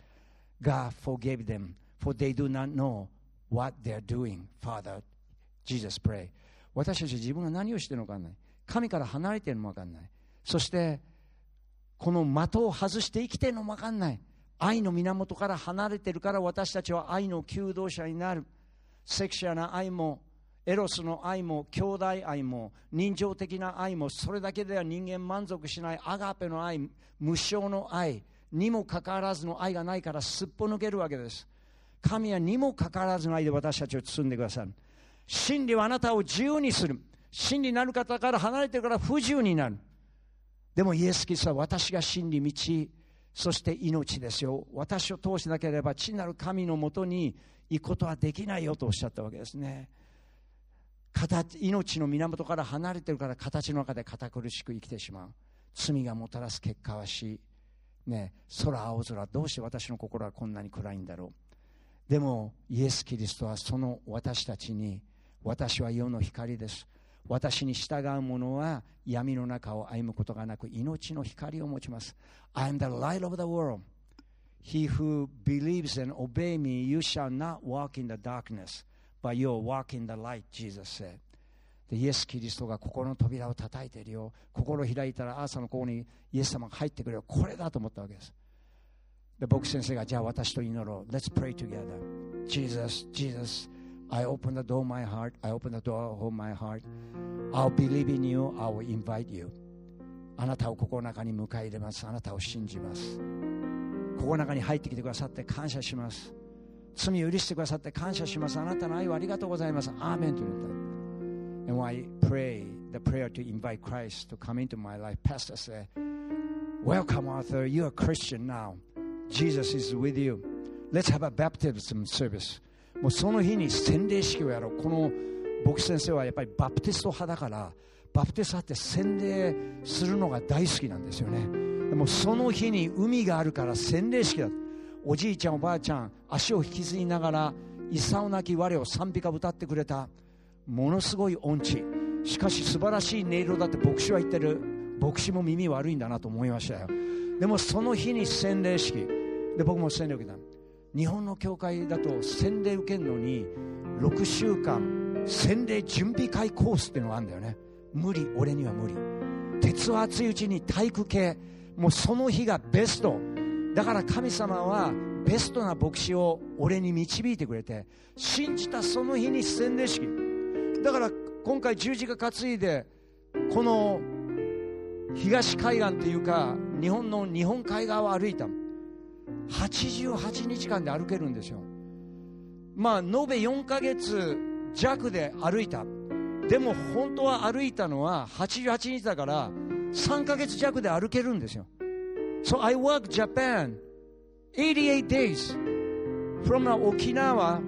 God forgave them, for they do not know what they're doing, Father. Jesus pray. 私たち自分が何をしているのか分からない。神から離れているのも分からない。そして、この的を外して生きているのも分からない。愛の源から離れてるから私たちは愛の求道者になる。セクシャな愛も、エロスの愛も、兄弟愛も、人情的な愛も、それだけでは人間満足しないアガペの愛、無償の愛にもかかわらずの愛がないからすっぽ抜けるわけです。神はにもかかわらずの愛で私たちを包んでくださる。真理はあなたを自由にする。真理なる方から離れてるから不自由になる。でもイエス・キリストは私が真理、道、そして命ですよ。私を通しなければ地なる神のもとに行くことはできないよとおっしゃったわけですね。形命の源から離れてるから形の中で堅苦しく生きてしまう。罪がもたらす結果は死。ね、空青空、どうして私の心はこんなに暗いんだろう。でも、イエス・キリストはその私たちに私は世の光です。私に従う者は闇の中を歩むことがなく命の光を持ちます。I am the light of the world. He who believes and obeys me, you shall not walk in the darkness, but you'll walk in the light, Jesus said. でイエス・キリストが心の扉を叩いているよ。心を開いたら朝のここにイエス様が入ってくるよ。これだと思ったわけです。で僕先生がじゃあ私と祈ろう。Let's pray together. Jesus, Jesus. I open the door of my heart. I open the door of my heart. I'll believe in you. I will invite you. あなたを心の中に迎え入れます。あなたを信じます。ここの中に入ってきてくださって感謝します。罪を許してくださって感謝します。あなたの愛をありがとうございます。アーメンと言った。And when I pray the prayer to invite Christ to come into my life, Pastor said, Welcome, Arthur. You're a Christian now. Jesus is with you. Let's have a baptism service. もうその日に洗礼式をやろう。この牧師先生はやっぱりバプテスト派だからバプテスト派って洗礼するのが大好きなんですよね。でもその日に海があるから洗礼式だ。おじいちゃんおばあちゃん足を引きずりながら勇なき我を賛美歌歌ってくれた。ものすごい音痴。しかし素晴らしい音色だって牧師は言ってる。牧師も耳悪いんだなと思いましたよ。でもその日に洗礼式。で僕も洗礼を受けた。日本の教会だと洗礼受けるのに6週間洗礼準備会コースっていうのがあるんだよね。無理俺には無理。鉄は熱いうちに体育系。もうその日がベスト。だから神様はベストな牧師を俺に導いてくれて信じたその日に洗礼式。だから今回十字架担いでこの東海岸っていうか日本の日本海側を歩いた88日間で歩けるんですよまあ延べ4ヶ月弱で歩いたでも本当は歩いたのは88日だから3ヶ月弱で歩けるんですよ So I work Japan 88 days from Okinawa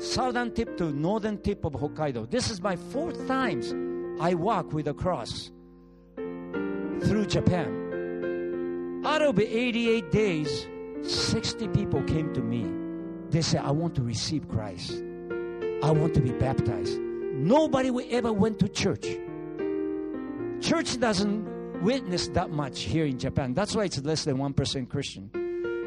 southern tip to northern tip of Hokkaido This is my fourth times I walk with a cross through Japan Out of 88 days, 60 people came to me. They said, I want to receive Christ. I want to be baptized. Nobody ever went to church. Church doesn't witness that much here in Japan. That's why it's less than 1% Christian.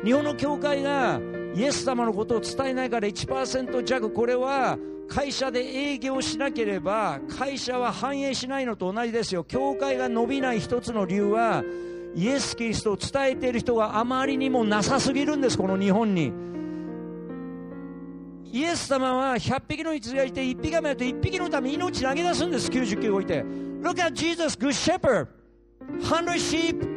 日本の教会がイエス様のことを伝えないから1%弱これは会社で営業しなければ会社は繁栄しないのと同じですよ教会が伸びない一つの理由はイエス・キリストを伝えている人があまりにもなさすぎるんですこの日本にイエス様は100匹の羊がいて1匹がめと1匹のために命投げ出すんです99を置いて Look at Jesus good shepherd 100 sheep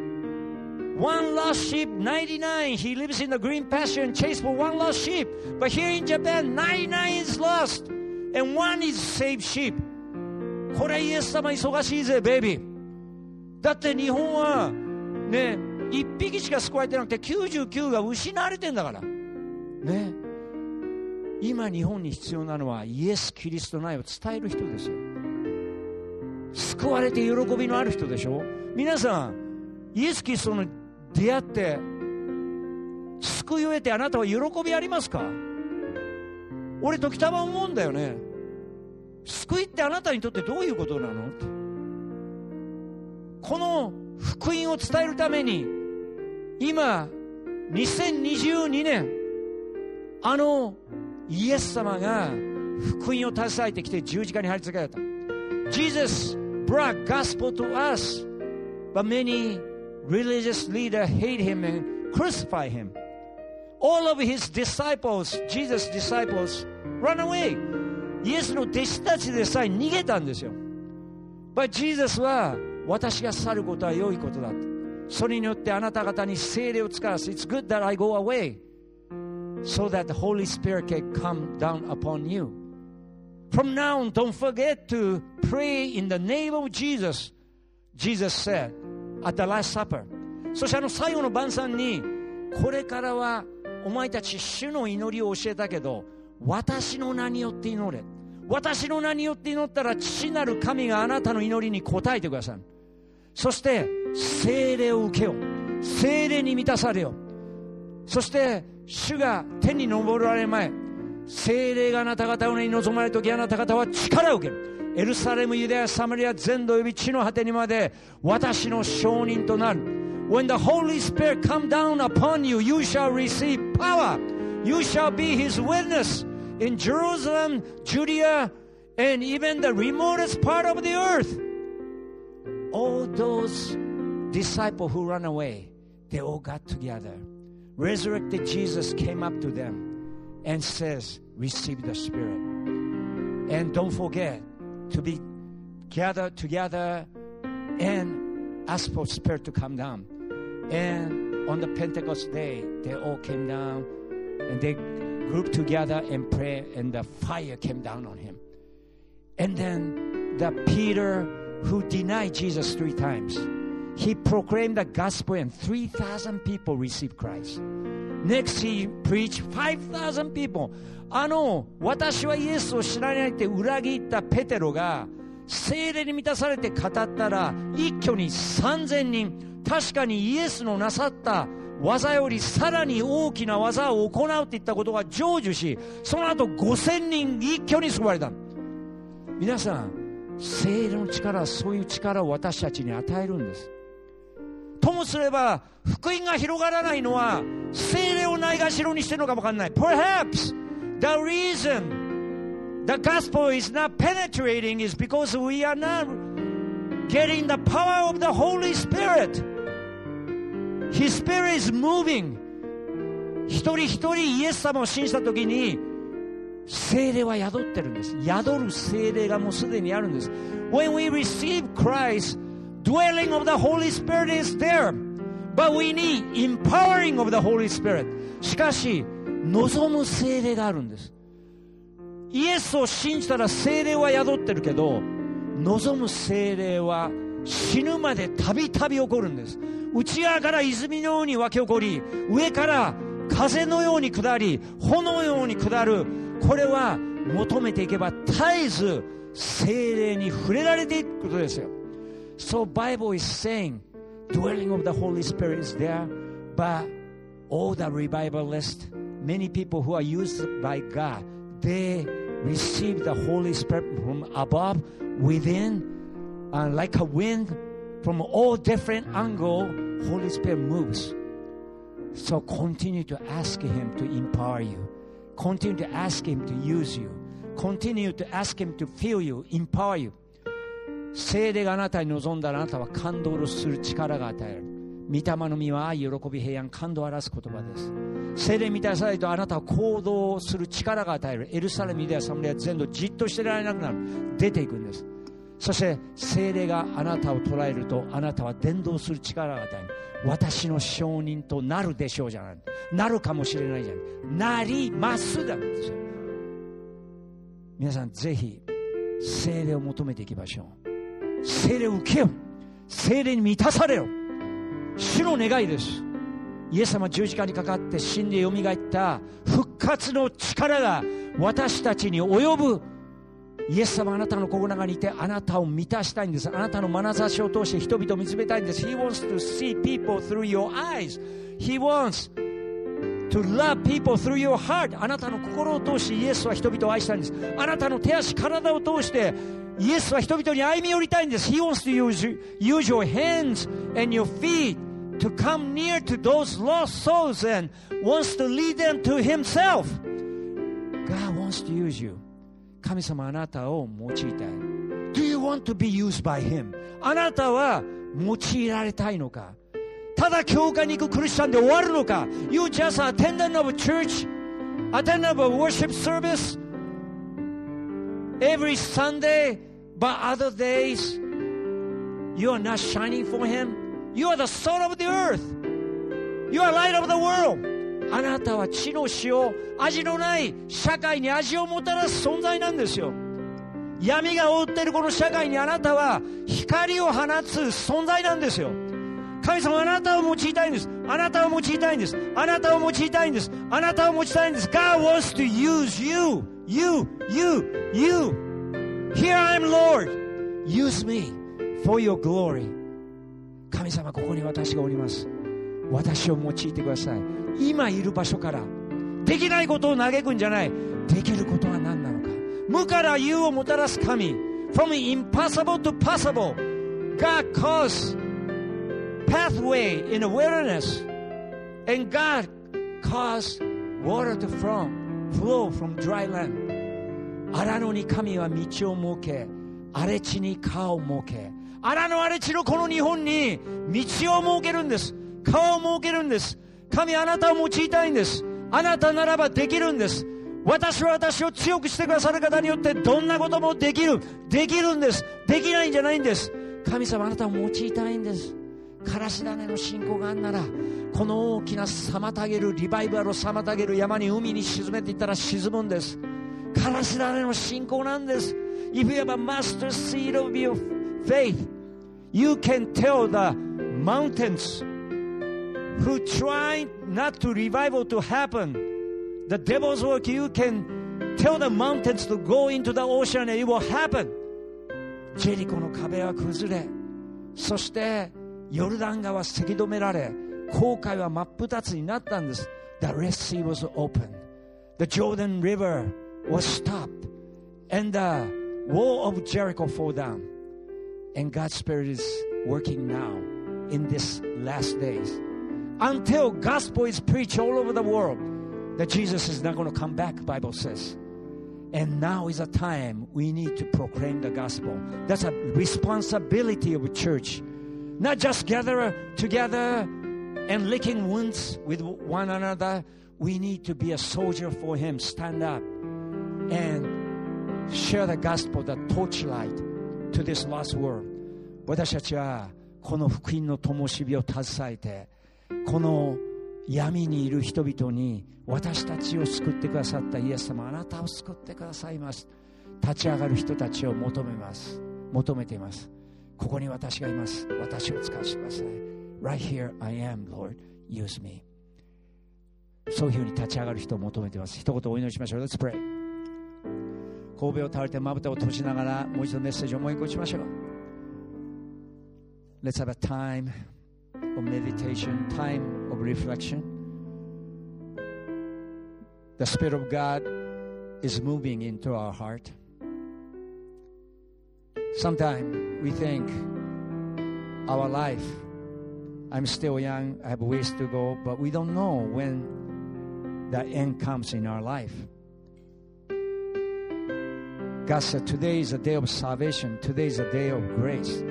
one lost sheep 99 he lives in the green pasture and chase for one lost sheep but here in Japan 99 is lost and one is saved sheep これイエス様忙しいぜベイビーだって日本はね1匹しか救われてなくて99が失われてんだから。ね。今日本に必要なのはイエス・キリストの愛を伝える人ですよ。救われて喜びのある人でしょ。皆さんイエス・キリストの出会って救いを得てあなたは喜びありますか？俺時たま思うんだよね。救いってあなたにとってどういうことなの？この福音を伝えるために今2022年あのイエス様が福音を携えてきて十字架に貼り付けられた Jesus brought gospel to us but many religious leaders hate him and crucify him all of his disciples Jesus disciples run away イエスの弟子たちでさえ逃げたんですよ But Jesus は私が去ることは良いことだそれによってあなた方に聖霊を使わす It's good that I go away so that the Holy Spirit can come down upon you From now on don't forget to pray in the name of Jesus Jesus said at the Last Supper そしてあの最後の晩餐にこれからはお前たち主の祈りを教えたけど私の名によって祈れ私の名によって祈ったら父なる神があなたの祈りに応えてくださいそして精霊を受けよう精霊に満たされようそして主が天に昇られる前精霊があなた方に望まれる時あなた方は力を受けるエルサレムユダヤサマリア全土及び地の果てにまで私の証人となる When the Holy Spirit come down upon you you shall receive power you shall be his witness in Jerusalem, Judea, and even the remotest part of the earth. All those disciples who ran away, they all got together. Resurrected Jesus came up to them and says, Receive the Spirit. And don't forget to be gathered together and ask for Spirit to come down. And on the Pentecost day, they all came down and they grouped together and prayed, and the fire came down on him. And then the Peter who denied Jesus three times, he proclaimed the gospel, and 3,000 people received Christ. Next, he preached 5,000 people. あの、私はイエスを知らないって裏切ったペテロが、精霊に満たされて語ったら、一挙に3000人、確かにイエスのなさった技よりさらに大きな技を行うっていったことが成就しその後5000人一挙に救われた皆さん聖霊の力はそういう力を私たちに与えるんですともすれば福音が広がらないのは聖霊をないがしろにしてるのかもわかんない Perhaps the reason the gospel is not penetrating is because we are not getting the power of the Holy Spirit His Spirit is moving 一人一人イエス様を信じた時に精霊は宿ってるんです。宿る精霊がもうすでにあるんです。When we receive Christ dwelling of the Holy Spirit is there. But we need empowering of the Holy Spirit. しかし望む精霊があるんです。イエスを信じたら精霊は宿ってるけど望む精霊は死ぬまでたびたび起こるんです。内側から泉のように湧き起こり上から風のように下り炎のように下るこれは求めていけば絶えず精霊に触れられていくことですよ So Bible is saying dwelling of the Holy Spirit is there but all the revivalists many people who are used by God they receive the Holy Spirit from above within uh, like a wind from all different angle holy spirit moves so continue to ask him to empower you Continue to ask him to use you continue to ask Him to fill you, empower you. 聖霊があなたに望んだらあなたは感動する力が与える。御霊の実は愛、喜び、平安、感動を表す言葉です。聖霊満たされるとあなたは行動する力が与える。エルサレムではサムリア全土じっとしてられなくなる。出ていくんです。そして聖霊があなたを捉えるとあなたは伝道する力が与える。私の証人となるでしょうじゃない。なるかもしれないじゃない。なりますだんですよ。皆さんぜひ聖霊を求めていきましょう。聖霊を受けよう。聖霊に満たされよ。主の願いです。イエス様十字架にかかって死んでよみがえった復活の力が私たちに及ぶイエス様あなたの心の中にいてあなたを満たしたいんですあなたの眼差しを通して人々を見つめたいんです He wants to see people through your eyes He wants to love people through your heart あなたの心を通してイエスは人々を愛したいんですあなたの手足体を通してイエスは人々に歩み寄りたいんです He wants to use, use your hands and your feet to come near to those lost souls and wants to lead them to Himself God wants to use you 神様あなたを用いたい Do you want to be used by Him? あなたは用いられたいのかただ教会に行くクリスチャンで終わるのか You just attendant of a church attendant of a worship service every Sunday but other days you are not shining for Him You are the salt of the earth You are light of the world あなたは地の塩味のない社会に味をもたらす存在なんですよ。闇が覆っているこの社会にあなたは光を放つ存在なんですよ。神様あなたを用いたいんです。あなたを用いたいんです。あなたを用いたいんです。あなたを用いたいんです。God wants to use you. You you you. Here I am Lord. Use me for your glory. 神様ここに私がおります。私を用いてください。今いる場所からできないことを嘆くんじゃないできることは何なのか無から有をもたらす神 From impossible to possible God caused pathway in the wilderness and God caused water to flow, flow from dry land 荒野に神は道を設け荒れ地に川を設け荒野荒れ地のこの日本に道を設けるんです川を設けるんです神あなたを用いたいんです。あなたならばできるんです。私は私を強くしてくださる方によってどんなこともできる。できるんです。できないんじゃないんです。神様あなたを用いたいんです。からし種の信仰があんならこの大きな妨げるリバイバルを妨げる山に海に沈めていったら沈むんです。からし種の信仰なんです。If you have a master seed of your faith you can tell the mountains who try not to revival to happen the devil's work you can tell the mountains to go into the ocean and it will happen ジェリコの壁は崩れそしてヨルダン川はせき止められ航海は真っ二つになったんです The Red Sea was open The Jordan River was stopped and the wall of Jericho fall down and God's Spirit is working now in these last days until gospel is preached all over the world that Jesus is not going to come back bible says and now is a time we need to proclaim the gospel that's a responsibility of a church not just gather together and licking wounds with one another we need to be a soldier for him stand up and share the gospel the torchlight to this lost world 私たちはこの福音の灯火を携えて この闇にいる人々に私たちを救ってくださったイエス様あなたを救ってくださいます。立ち上がる人たちを求めます。求めています。ここに私がいます。私を使わせてください。Right here I am Lord. Use me. そういうふうに立ち上がる人を求めています。一言お祈りしましょう。Let's pray. 神戸を倒れてまぶたを閉じながらもう一度メッセージを思い起こしましょう。Let's have a time of meditation, time of reflection. The Spirit of God is moving into our heart. Sometimes we think our life, I'm still young, I have ways to go, but we don't know when the end comes in our life. God said, Today is a day of salvation. Today is a day of grace.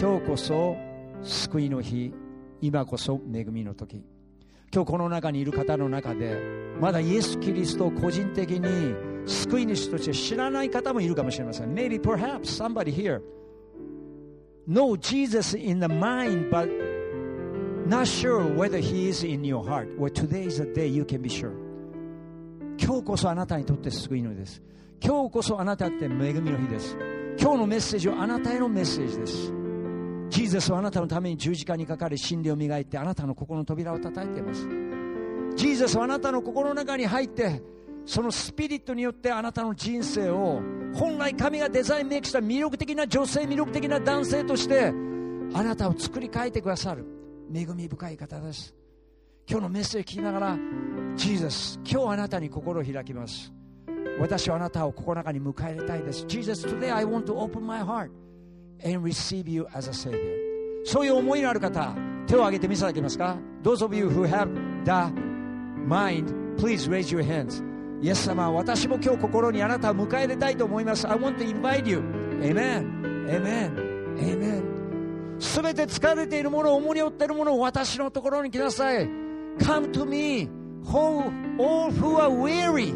今日こそ救いの日。 今こそ恵みの時。今日この中にいる方の中で、まだイエス・キリストを個人的に救い主として知らない方もいるかもしれません。Maybe perhaps somebody here know Jesus in the mind, but not sure whether he is in your heart. Well, today is the day you can be sure. 今日こそあなたにとって救いのです。今日こそあなたって恵みの日です。今日のメッセージはあなたへのメッセージです。ジーザスはあなたのために十字架にかかり真理を磨いてあなたの心の扉を叩いています。ジーザスはあなたの心の中に入ってそのスピリットによってあなたの人生を本来神がデザインメイクした魅力的な女性魅力的な男性としてあなたを作り変えてくださる。恵み深い方です。今日のメッセージ聞きながらジーザス今日あなたに心を開きます。私はあなたを心の中に迎え入れたいです。Jesus today I want to open my heart. And receive you as a savior そういう思いのある方手を挙げてみせていただけますか Those of you who have the mind please raise your hands イエス様私も今日心にあなたを迎え入れたいと思います I want to invite you Amen Amen Amen すべて疲れているもの重荷を負っているものを私のところに来なさい Come to me all who are weary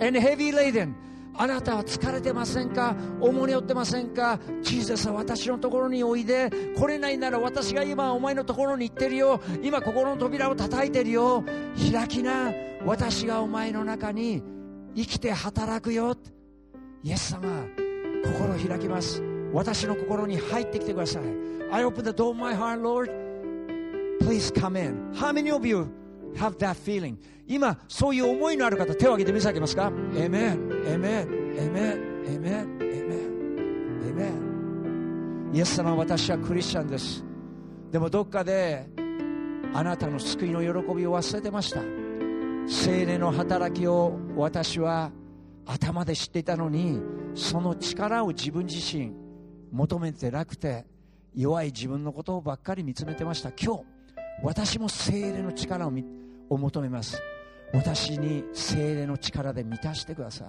and heavy laden あなたは疲れてませんか？重荷負ってませんか？ジーザスは私のところにおいで。来れないなら私が今お前のところに行ってるよ。今心の扉を叩いてるよ。開きな。私がお前の中に生きて働くよ。イエス様心を開きます。私の心に入ってきてください。I open the door of my heart Lord. Please come in. How many of you have that feeling. 今そういう思いのある方手を挙げて見せてあげますか？Amen. Amen. Amen. Amen. Amen. Amen. イエス様私はクリスチャンです。でもどっかであなたの救いの喜びを忘れてました。精霊の働きを私は頭で知っていたのにその力を自分自身求めてなくて弱い自分のことばっかり見つめてました。今日私も精霊の力をを求めます私に精霊の力で満たしてください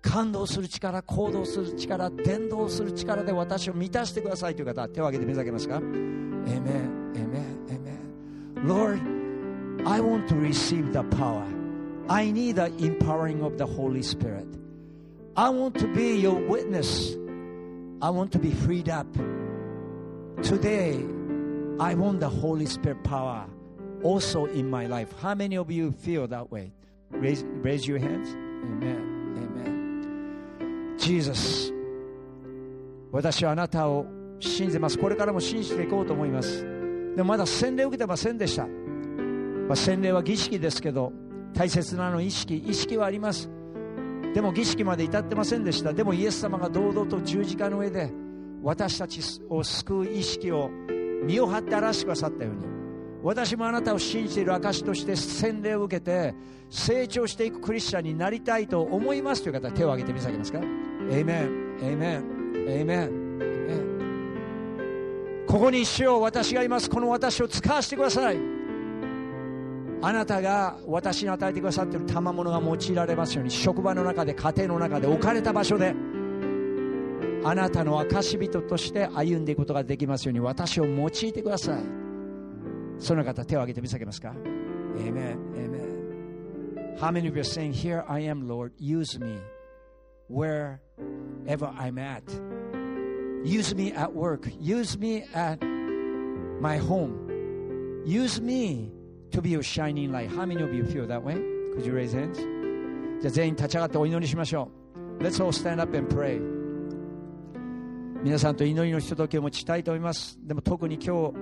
感動する力行動する力伝道する力で私を満たしてくださいという方手を挙げて目ざけますか Amen Amen Amen Lord I want to receive the power I need the empowering of the Holy Spirit I want to be your witness I want to be freed up Today I want the Holy Spirit power also in my life. How many of you feel that way? Raise, raise your hands. Amen. Amen. Jesus. 私はあなたを信じてます。これからも信じていこうと思います。でもまだ洗礼を受けてませんでした。まあ、洗礼は儀式ですけど、大切なの意識、意識はあります。でも儀式まで至ってませんでした。でもイエス様が堂々と十字架の上で私たちを救う意識を身を張って表してくださったように。私もあなたを信じている証として洗礼を受けて成長していくクリスチャンになりたいと思いますという方手を挙げてみさげますか？Amen. Amen. Amen. ここに主よ私がいます。この私を使わせてください。あなたが私に与えてくださっている賜物が用いられますように職場の中で家庭の中で置かれた場所であなたの証人として歩んでいくことができますように私を用いてくださいその方手を挙げて見せけますか Amen. Amen. How many of you are saying, Here I am, Lord, use me wherever I'm at? Use me at work. Use me at my home. Use me to be your shining light. How many of you feel that way? Could you raise hands? じゃあ全員立ち上がってお祈りしましょう。Let's all stand up and pray. 皆さんと祈りのひとときを持ちたいと思います。でも特に今日、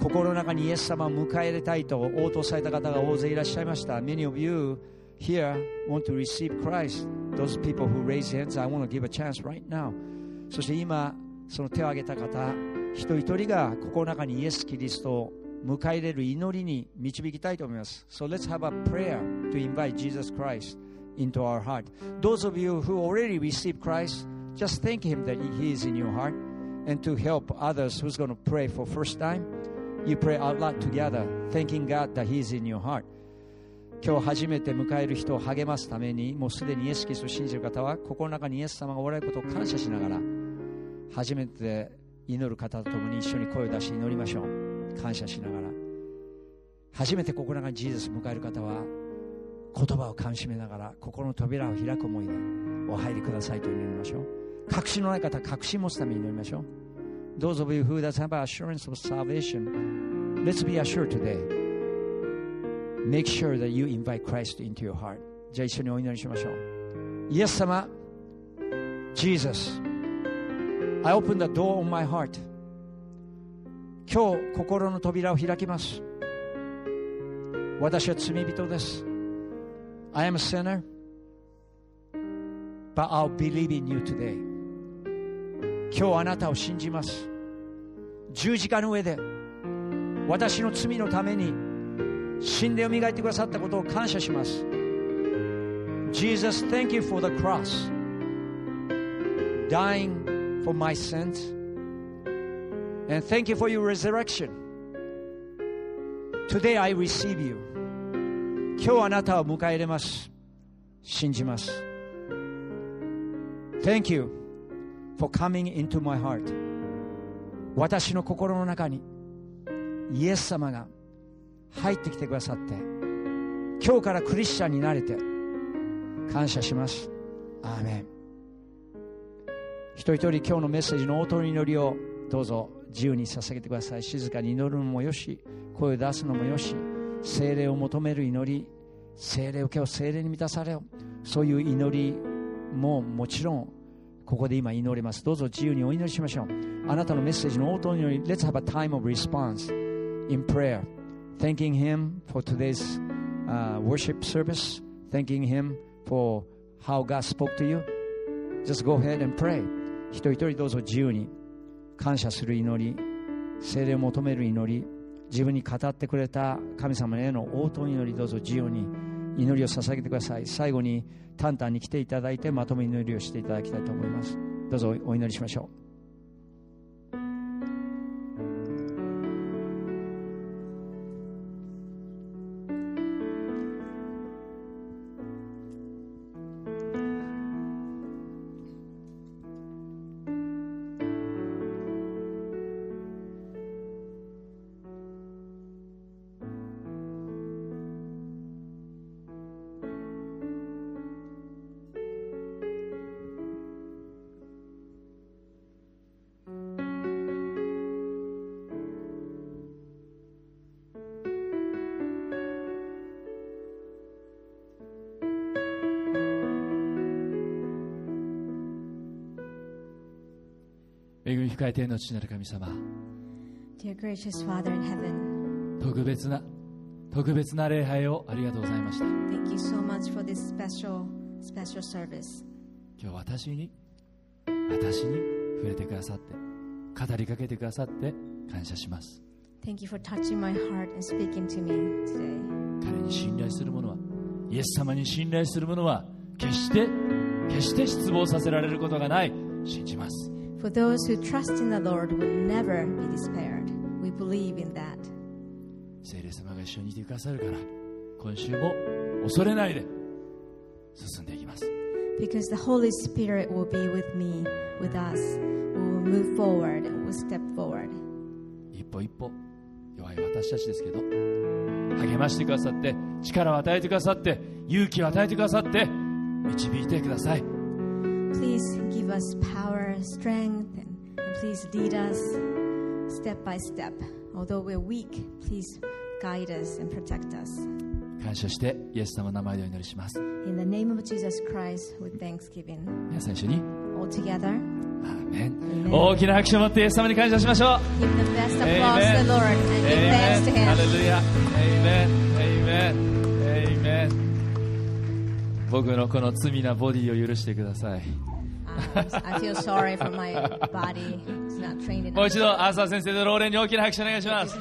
心の中にイエス様を迎え入れたいと応答された方が大勢いらっしゃいました。Many of you here want to receive Christ. Those people who raise hands, I want to give a chance right now. そして今、その手を挙げた方、一人一人が心の中にイエス・キリストを迎え入れる祈りに導きたいと思います。So let's have a prayer to invite Jesus Christ into our heart. Those of you who already received Christ, just thank Him that He is in your heart. And to help others who's going to pray for first time, you pray out loud together, thanking God that He is in your heart. 今日初めて迎える人を励ますためにもうすでにイエス・キリストを信じる方は心の中にイエス様がおられることを感謝しながら初めて祈る方と共に一緒に声を出して祈りましょう感謝しながら初めて心の中にジーザスを迎える方は言葉をかみしめながら心の扉を開く思いでお入りくださいと祈りましょう確信のない方は確信を持つために祈りましょう Those of you who does have assurance of salvation let's be assured today make sure that you invite Christ into your heart じゃあ一緒にお祈りしましょうイエス様 Jesus I open the door on my heart 今日心の扉を開きます私は罪人です I am a sinner but I'll believe in you today 今日あなたを信じます十字架の上で私の罪のために死んでよみがえってくださったことを感謝します Jesus, thank you for the cross dying for my sins and thank you for your resurrection today I receive you 今日あなたを迎え入れます信じます Thank you for coming into my heart. 私の心の中にイエス様が入ってきてくださって今日からクリスチャンになれて感謝します。アーメン。一人一人今日のメッセージの応答の祈りをどうぞ自由に捧げてください。静かに祈るのもよし声を出すのもよし精霊を求める祈り精霊を今日精霊に満たされよ。そういう祈りももちろんここで今祈りますどうぞ自由にお祈りしましょうあなたのメッセージの応答の祈り Let's have a time of response in prayer thanking him for today's、uh, worship service thanking him for how God spoke to you just go ahead and pray 一人一人どうぞ自由に感謝する祈り精霊を求める祈り自分に語ってくれた神様への応答祈りどうぞ自由に祈りを捧げてください。最後にタンタンに来ていただいてまとめ祈りをしていただきたいと思います。どうぞお祈りしましょう。深い天の父なる神様 Dear gracious Father in heaven, 特別な特別な礼拝をありがとうございました thank you so much for this special, special service. 今日私に私に触れてくださって語りかけてくださって感謝します Thank you for touching my heart and speaking to me today. 彼に信頼する者はイエス様に信頼する者は決して決して失望させられることがない信じます For those who trust in the Lord will never be despaired. We believe in that. 聖霊様が一緒にいてくださるから今週も恐れないで進んでいきます Because the Holy Spirit will be with me, with us. We will move forward, we'll step forward. 一歩一歩弱い私たちですけど励ましてくださって力を与えてくださって勇気を与えてくださって導いてください Please give us power, strength, and, and please lead us step by step. Although we're weak, please guide us and protect us. 感謝してイエス様の名前でお祈りします In the name of Jesus Christ, with thanksgiving. 皆さん一緒に All together, アーメン Amen. 大きな拍手を持ってイエス様に感謝しましょう give the best applause Amen. to the Lord and give thanks to ハ Him. レルヤ 僕のこの罪なボディを許してください。もう一度、浅田先生とローレンに大きな拍手をお願いします。